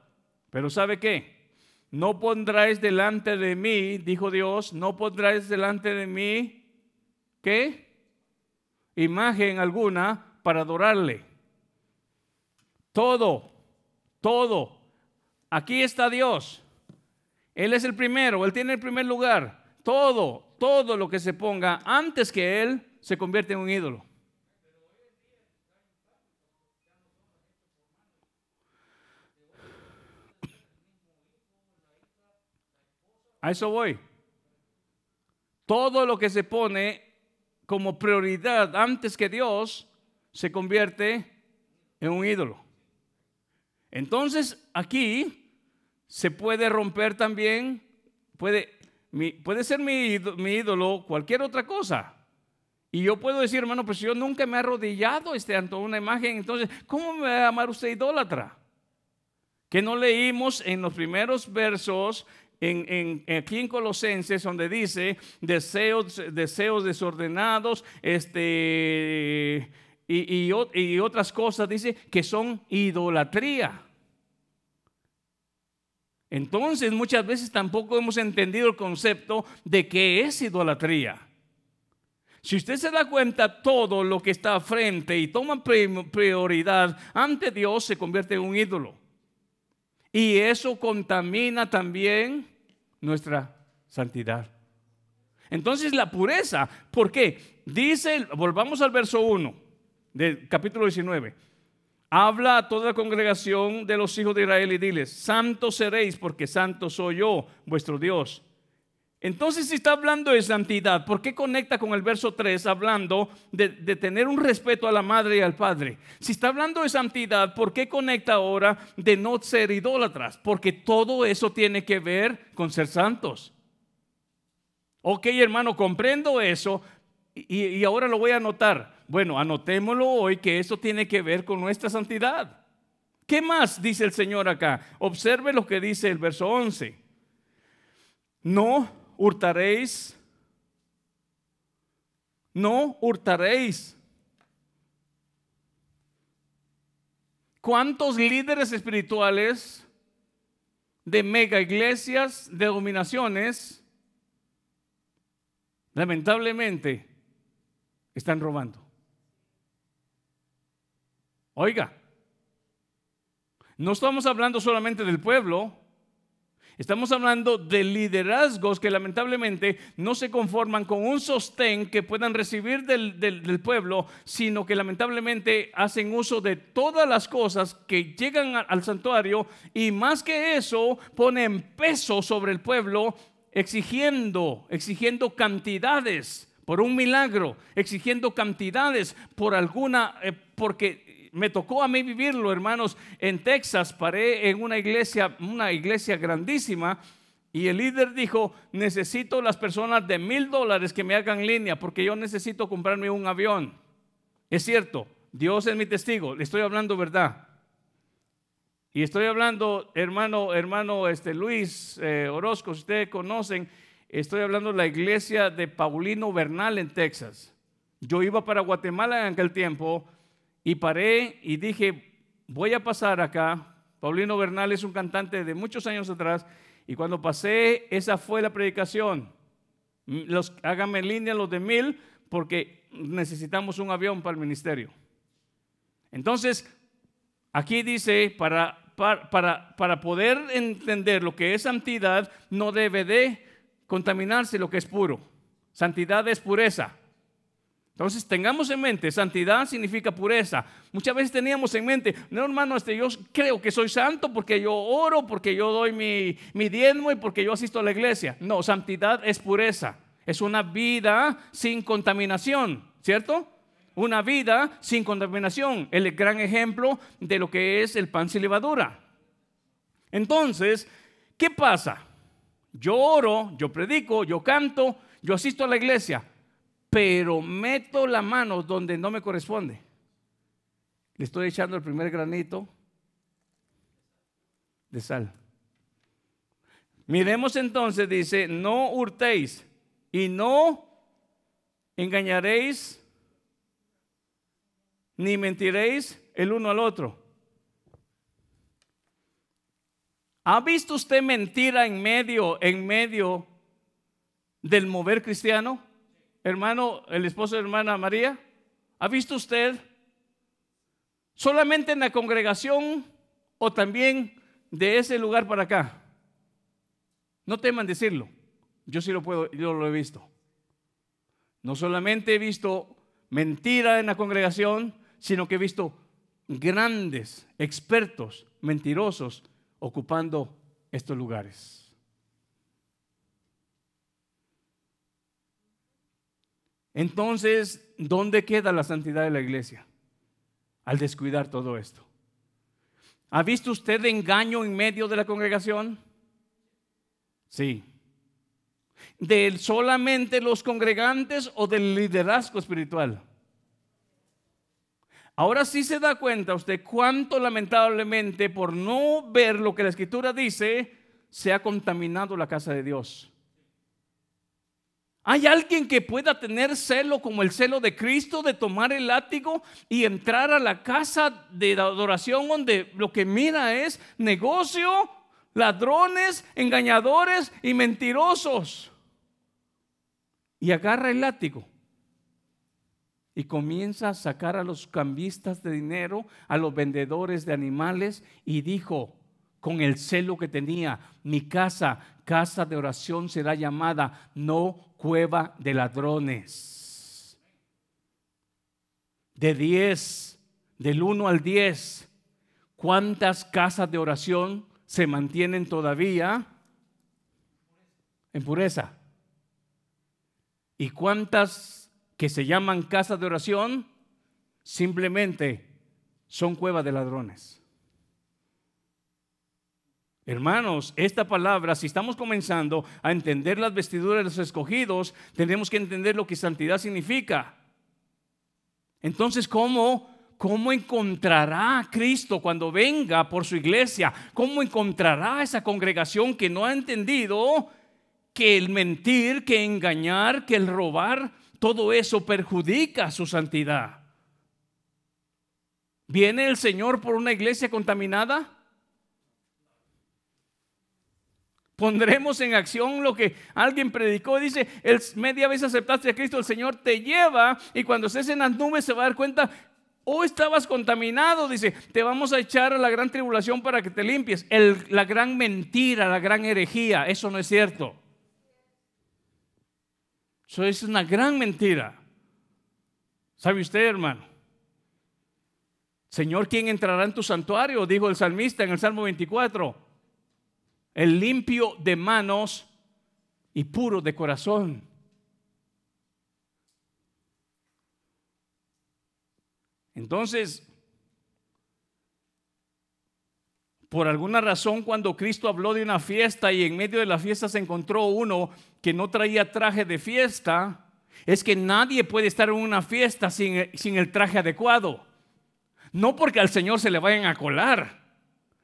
Pero ¿sabe qué? No pondráis delante de mí, dijo Dios, no pondráis delante de mí, ¿qué? Imagen alguna para adorarle. Todo, todo. Aquí está Dios. Él es el primero, Él tiene el primer lugar. Todo, todo lo que se ponga antes que Él se convierte en un ídolo. A eso voy. Todo lo que se pone como prioridad antes que Dios se convierte en un ídolo. Entonces aquí se puede romper también, puede puede ser mi, ídolo cualquier otra cosa. Y yo puedo decir, hermano, pues yo nunca me he arrodillado este, ante una imagen, entonces, ¿cómo me va a amar usted idólatra? Que no leímos en los primeros versos en, aquí en Colosenses, donde dice deseos, deseos desordenados, este, y, y otras cosas, dice que son idolatría. Entonces muchas veces tampoco hemos entendido el concepto de qué es idolatría. Si usted se da cuenta, todo lo que está frente y toma prioridad ante Dios se convierte en un ídolo. Y eso contamina también nuestra santidad. Entonces la pureza, ¿por qué? Dice, volvamos al verso 1 del capítulo 19. Habla a toda la congregación de los hijos de Israel y diles, santos seréis porque santo soy yo, vuestro Dios. Entonces, si está hablando de santidad, ¿por qué conecta con el verso 3 hablando de, tener un respeto a la madre y al padre? Si está hablando de santidad, ¿por qué conecta ahora de no ser idólatras? Porque todo eso tiene que ver con ser santos. Ok, hermano, comprendo eso y, y ahora lo voy a anotar Bueno, anotémoslo hoy que eso tiene que ver con nuestra santidad. ¿Qué más dice el Señor acá? Observe lo que dice el verso 11. No hurtaréis. No hurtaréis. ¿Cuántos líderes espirituales de mega iglesias, de dominaciones, lamentablemente están robando? Oiga, no estamos hablando solamente del pueblo, Estamos hablando de liderazgos que lamentablemente no se conforman con un sostén que puedan recibir del, pueblo, sino que lamentablemente hacen uso de todas las cosas que llegan al santuario y más que eso ponen peso sobre el pueblo exigiendo, exigiendo cantidades por un milagro, exigiendo cantidades por alguna, eh, porque me tocó a mí vivirlo, hermanos, en Texas. Paré en una iglesia, una iglesia grandísima. Y el líder dijo, necesito las personas de mil dólares que me hagan línea porque yo necesito comprarme un avión. Es cierto, Dios es mi testigo, le estoy hablando verdad. Y estoy hablando, hermano, hermano este, Luis eh, Orozco, si ustedes conocen, estoy hablando de la iglesia de Paulino Bernal en Texas. Yo iba para Guatemala en aquel tiempo y paré y dije, voy a pasar acá. Paulino Bernal es un cantante de muchos años atrás y cuando pasé, esa fue la predicación. Los, háganme línea los de mil porque necesitamos un avión para el ministerio. Entonces, aquí dice, para, para, para poder entender lo que es santidad, no debe de contaminarse lo que es puro. Santidad es pureza. Entonces tengamos en mente, santidad significa pureza. Muchas veces teníamos en mente, no hermano, este, yo creo que soy santo porque yo oro, porque yo doy mi, mi diezmo y porque yo asisto a la iglesia. No, santidad es pureza. Es una vida sin contaminación, ¿cierto? Una vida sin contaminación. El gran ejemplo de lo que es el pan sin levadura. Entonces, ¿qué pasa? Yo oro, yo predico, yo canto, yo asisto a la iglesia, pero meto la mano donde no me corresponde. Le estoy echando el primer granito de sal. Miremos entonces, dice, no hurtéis y no engañaréis ni mentiréis el uno al otro. ¿Ha visto usted mentira en medio, en medio del mover cristiano? Hermano, el esposo de hermana María? ¿Ha visto usted solamente en la congregación o también de ese lugar para acá? No teman decirlo. Yo sí lo puedo, yo lo he visto. No solamente he visto mentira en la congregación, sino que he visto grandes expertos mentirosos ocupando estos lugares. Entonces, ¿dónde queda la santidad de la iglesia? Al descuidar todo esto. ¿Ha visto usted engaño en medio de la congregación? Sí. ¿De solamente los congregantes o del liderazgo espiritual? Ahora sí se da cuenta usted cuánto lamentablemente por no ver lo que la escritura dice, se ha contaminado la casa de Dios. ¿Hay alguien que pueda tener celo como el celo de Cristo de tomar el látigo y entrar a la casa de adoración donde lo que mira es negocio, ladrones, engañadores y mentirosos? Y agarra el látigo y comienza a sacar a los cambistas de dinero, a los vendedores de animales y dijo con el celo que tenía, mi casa, casa de oración será llamada, no cueva de ladrones. De 10, del 1 al 10, ¿cuántas casas de oración se mantienen todavía en pureza? ¿Y cuántas que se llaman casas de oración simplemente son cuevas de ladrones? Hermanos, esta palabra, si estamos comenzando a entender las vestiduras de los escogidos, tenemos que entender lo que santidad significa. Entonces, ¿cómo, ¿cómo encontrará Cristo cuando venga por su iglesia? ¿Cómo encontrará a esa congregación que no ha entendido que el mentir, que engañar, que el robar, todo eso perjudica su santidad? ¿Viene el Señor por una iglesia contaminada? Pondremos en acción lo que alguien predicó. Dice, media vez aceptaste a Cristo, el Señor te lleva y cuando estés en las nubes se va a dar cuenta, oh estabas contaminado. Dice, te vamos a echar a la gran tribulación para que te limpies. la gran mentira, la gran herejía, eso no es cierto. Eso es una gran mentira. ¿Sabe usted, hermano? Señor, ¿quién entrará en tu santuario? Dijo el salmista en el Salmo 24. El limpio de manos y puro de corazón. Entonces, por alguna razón cuando Cristo habló de una fiesta y en medio de la fiesta se encontró uno que no traía traje de fiesta, es que nadie puede estar en una fiesta sin, sin el traje adecuado. No porque al Señor se le vayan a colar.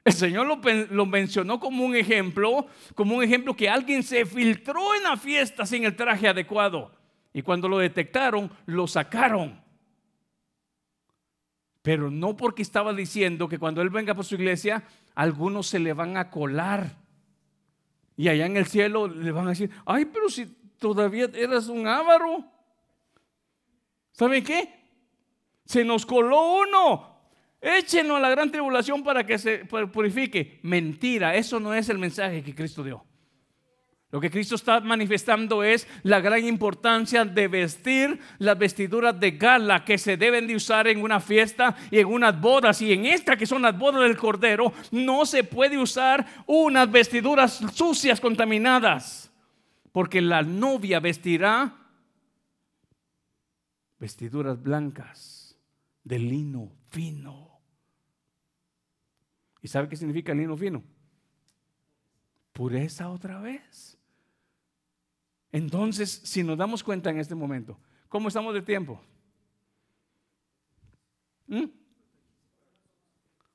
El Señor lo, mencionó como un ejemplo, como un ejemplo que alguien se filtró en la fiesta sin el traje adecuado. Y cuando lo detectaron, lo sacaron. Pero no porque estaba diciendo que cuando Él venga por su iglesia, algunos se le van a colar. Y allá en el cielo le van a decir, ay, pero si todavía eras un ávaro. ¿Saben qué? Se nos coló uno. Échenos a la gran tribulación para que se purifique. Mentira, eso no es el mensaje que Cristo dio. Lo que Cristo está manifestando es la gran importancia de vestir las vestiduras de gala que se deben de usar en una fiesta y en unas bodas. Y en esta que son las bodas del Cordero, no se puede usar unas vestiduras sucias, contaminadas. Porque la novia vestirá vestiduras blancas de lino fino. ¿Y sabe qué significa lino fino? Pureza otra vez. Entonces, si nos damos cuenta en este momento, ¿cómo estamos de tiempo? ¿Mm?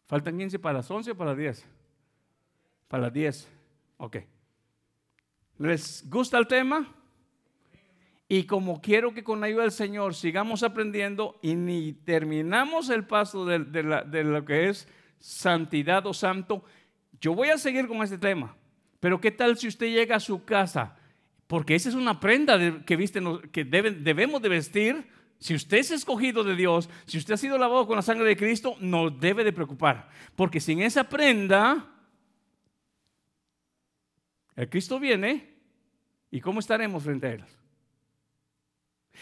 ¿Faltan 15 para las 11 o para las 10? Para las 10. Ok. ¿Les gusta el tema? Y como quiero que con la ayuda del Señor sigamos aprendiendo y ni terminamos el paso de lo que es santidad o santo, yo voy a seguir con este tema. Pero ¿qué tal si usted llega a su casa? Porque esa es una prenda que, viste, que debemos de vestir. Si usted es escogido de Dios, si usted ha sido lavado con la sangre de Cristo, nos debe de preocupar. Porque sin esa prenda, el Cristo viene y ¿cómo estaremos frente a Él?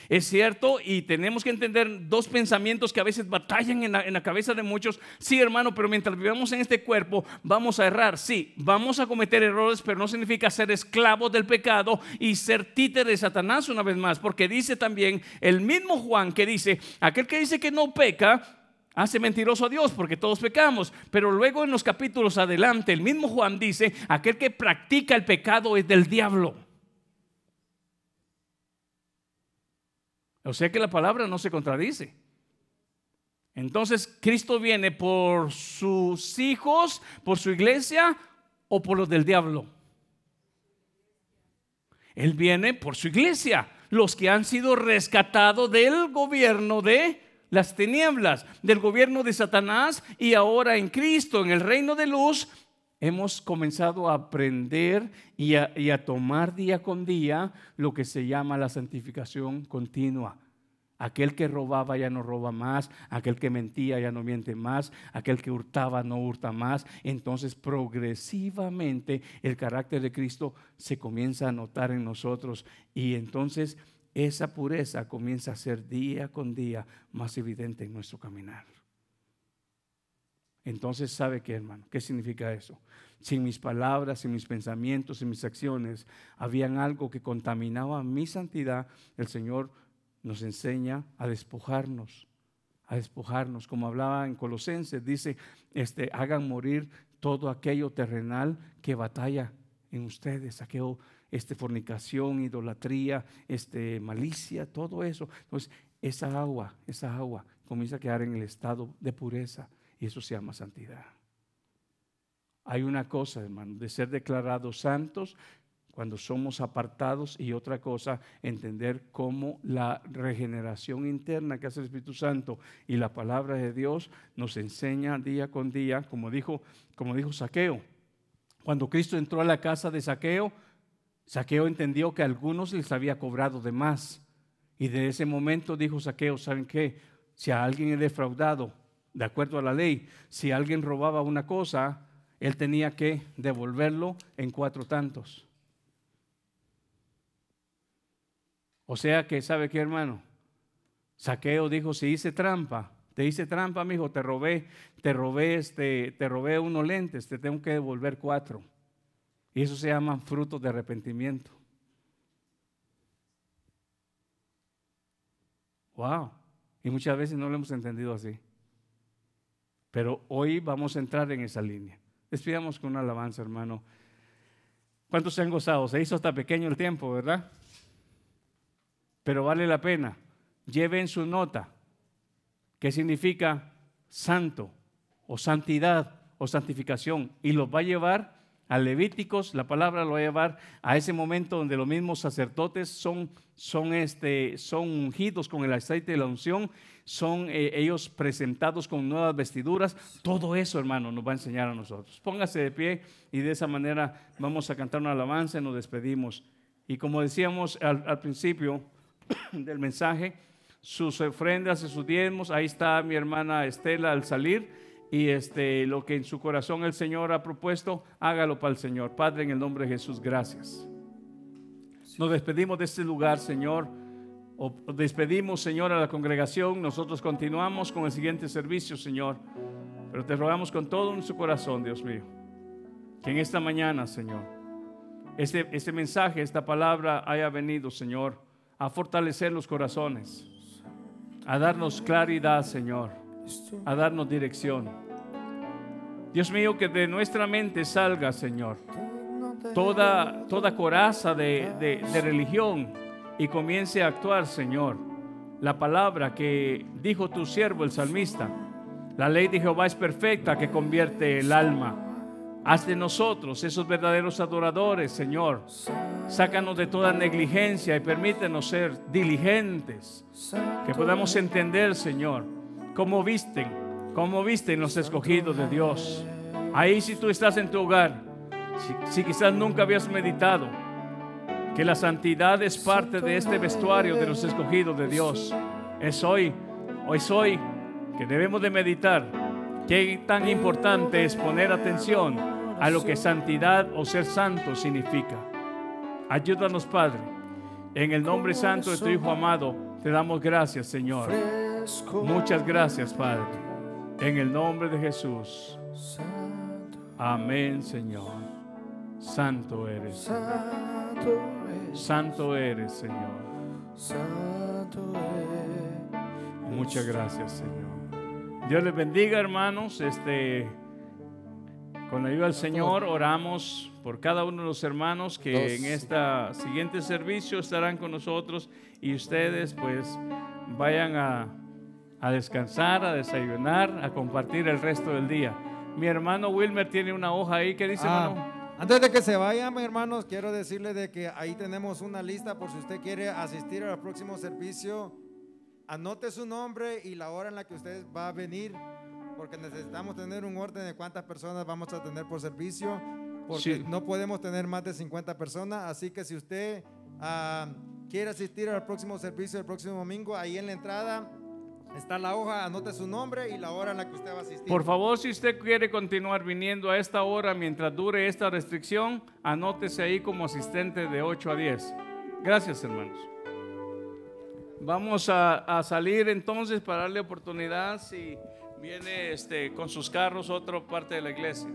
Es cierto y tenemos que entender dos pensamientos que a veces batallan en la, cabeza de muchos. Sí, hermano, pero mientras vivamos en este cuerpo vamos a errar. Sí, vamos a cometer errores, pero no significa ser esclavos del pecado y ser títer de Satanás una vez más. Porque dice también el mismo Juan que dice, aquel que dice que no peca, hace mentiroso a Dios porque todos pecamos. Pero luego en los capítulos adelante, el mismo Juan dice, aquel que practica el pecado es del diablo. O sea que la palabra no se contradice. Entonces, ¿Cristo viene por sus hijos, por su iglesia o por los del diablo? Él viene por su iglesia, los que han sido rescatados del gobierno de las tinieblas, del gobierno de Satanás y ahora en Cristo, en el reino de luz, hemos comenzado a aprender y a, tomar día con día lo que se llama la santificación continua. Aquel que robaba ya no roba más, aquel que mentía ya no miente más, aquel que hurtaba no hurta más. Entonces progresivamente el carácter de Cristo se comienza a notar en nosotros y entonces esa pureza comienza a ser día con día más evidente en nuestro caminar. Entonces, ¿sabe qué, hermano? ¿Qué significa eso? Sin mis palabras, sin mis pensamientos, sin mis acciones, habían algo que contaminaba mi santidad. El Señor nos enseña a despojarnos, a despojarnos. Como hablaba en Colosenses, dice, este, hagan morir todo aquello terrenal que batalla en ustedes, aquello, este, fornicación, idolatría, este, malicia, todo eso. Entonces, esa agua, esa agua comienza a quedar en el estado de pureza y eso se llama santidad. Hay una cosa, hermano, de ser declarados santos cuando somos apartados y otra cosa, entender cómo la regeneración interna que hace el Espíritu Santo y la palabra de Dios nos enseña día con día, como dijo, como dijo Saqueo. Cuando Cristo entró a la casa de Saqueo, Saqueo entendió que a algunos les había cobrado de más. Y de ese momento dijo Saqueo, ¿saben qué? Si a alguien he defraudado, de acuerdo a la ley, si alguien robaba una cosa, él tenía que devolverlo en cuatro tantos. O sea que, ¿sabe qué, hermano? Saqueo dijo, si hice trampa, te hice trampa, mi hijo, te robé, te robé, este, te robé unos lentes, te tengo que devolver cuatro. Y eso se llama fruto de arrepentimiento. Wow. Y muchas veces no lo hemos entendido así. Pero hoy vamos a entrar en esa línea. Despidamos con una alabanza, hermano. ¿Cuántos se han gozado? Se hizo hasta pequeño el tiempo, ¿verdad? pero vale la pena. Lleven su nota, que significa santo o santidad o santificación, y los va a llevar a Levíticos, la palabra lo va a llevar a ese momento donde los mismos sacerdotes son, son, este, son ungidos con el aceite de la unción, son eh, ellos presentados con nuevas vestiduras. Todo eso, hermano, nos va a enseñar a nosotros. Póngase de pie y de esa manera vamos a cantar una alabanza y nos despedimos. Y como decíamos al principio, [COUGHS] del mensaje, sus ofrendas y sus diezmos. Ahí está mi hermana Estela al salir. Y este, lo que en su corazón el Señor ha propuesto, hágalo para el Señor. Padre, en el nombre de Jesús, gracias. Nos despedimos de este lugar, Señor. O despedimos, Señor, a la congregación. Nosotros continuamos con el siguiente servicio, Señor. Pero te rogamos con todo en su corazón, Dios mío. Que en esta mañana, Señor, este, este mensaje, esta palabra haya venido, Señor a fortalecer los corazones, a darnos claridad, Señor, a darnos dirección. Dios mío, que de nuestra mente salga, Señor, toda, toda coraza de, de religión y comience a actuar, Señor, la palabra que dijo tu siervo, el salmista. La ley de Jehová es perfecta que convierte el alma. Haz de nosotros esos verdaderos adoradores, Señor. Sácanos de toda negligencia y permítenos ser diligentes. Que podamos entender, Señor, cómo visten, cómo visten los escogidos de Dios. Ahí si tú estás en tu hogar, si, quizás nunca habías meditado, que la santidad es parte de este vestuario de los escogidos de Dios. Es hoy, hoy es hoy que debemos de meditar qué tan importante es poner atención a lo que santidad o ser santo significa. Ayúdanos, Padre. En el nombre santo de tu Hijo amado, te damos gracias, Señor. Muchas gracias, Padre. En el nombre de Jesús. Amén, Señor. Santo eres. Santo eres, Señor. Muchas gracias, Señor. Dios les bendiga, hermanos. Este con la ayuda del Señor oramos por cada uno de los hermanos que en este siguiente servicio estarán con nosotros y ustedes pues vayan a, descansar, a desayunar, a compartir el resto del día. Mi hermano Wilmer tiene una hoja ahí que dice, ah, Antes de que se vayan, hermanos, quiero decirle de que ahí tenemos una lista por si usted quiere asistir al próximo servicio. Anote su nombre y la hora en la que usted va a venir porque necesitamos tener un orden de cuántas personas vamos a tener por servicio, porque no podemos tener más de 50 personas, así que si usted ah, quiere asistir al próximo servicio el próximo domingo, ahí en la entrada está la hoja, anote su nombre y la hora en la que usted va a asistir. Por favor, si usted quiere continuar viniendo a esta hora mientras dure esta restricción, anótese ahí como asistente de 8 a 10. Gracias, hermanos. Vamos a, salir entonces para darle oportunidad si viene este, con sus carros otra parte de la iglesia.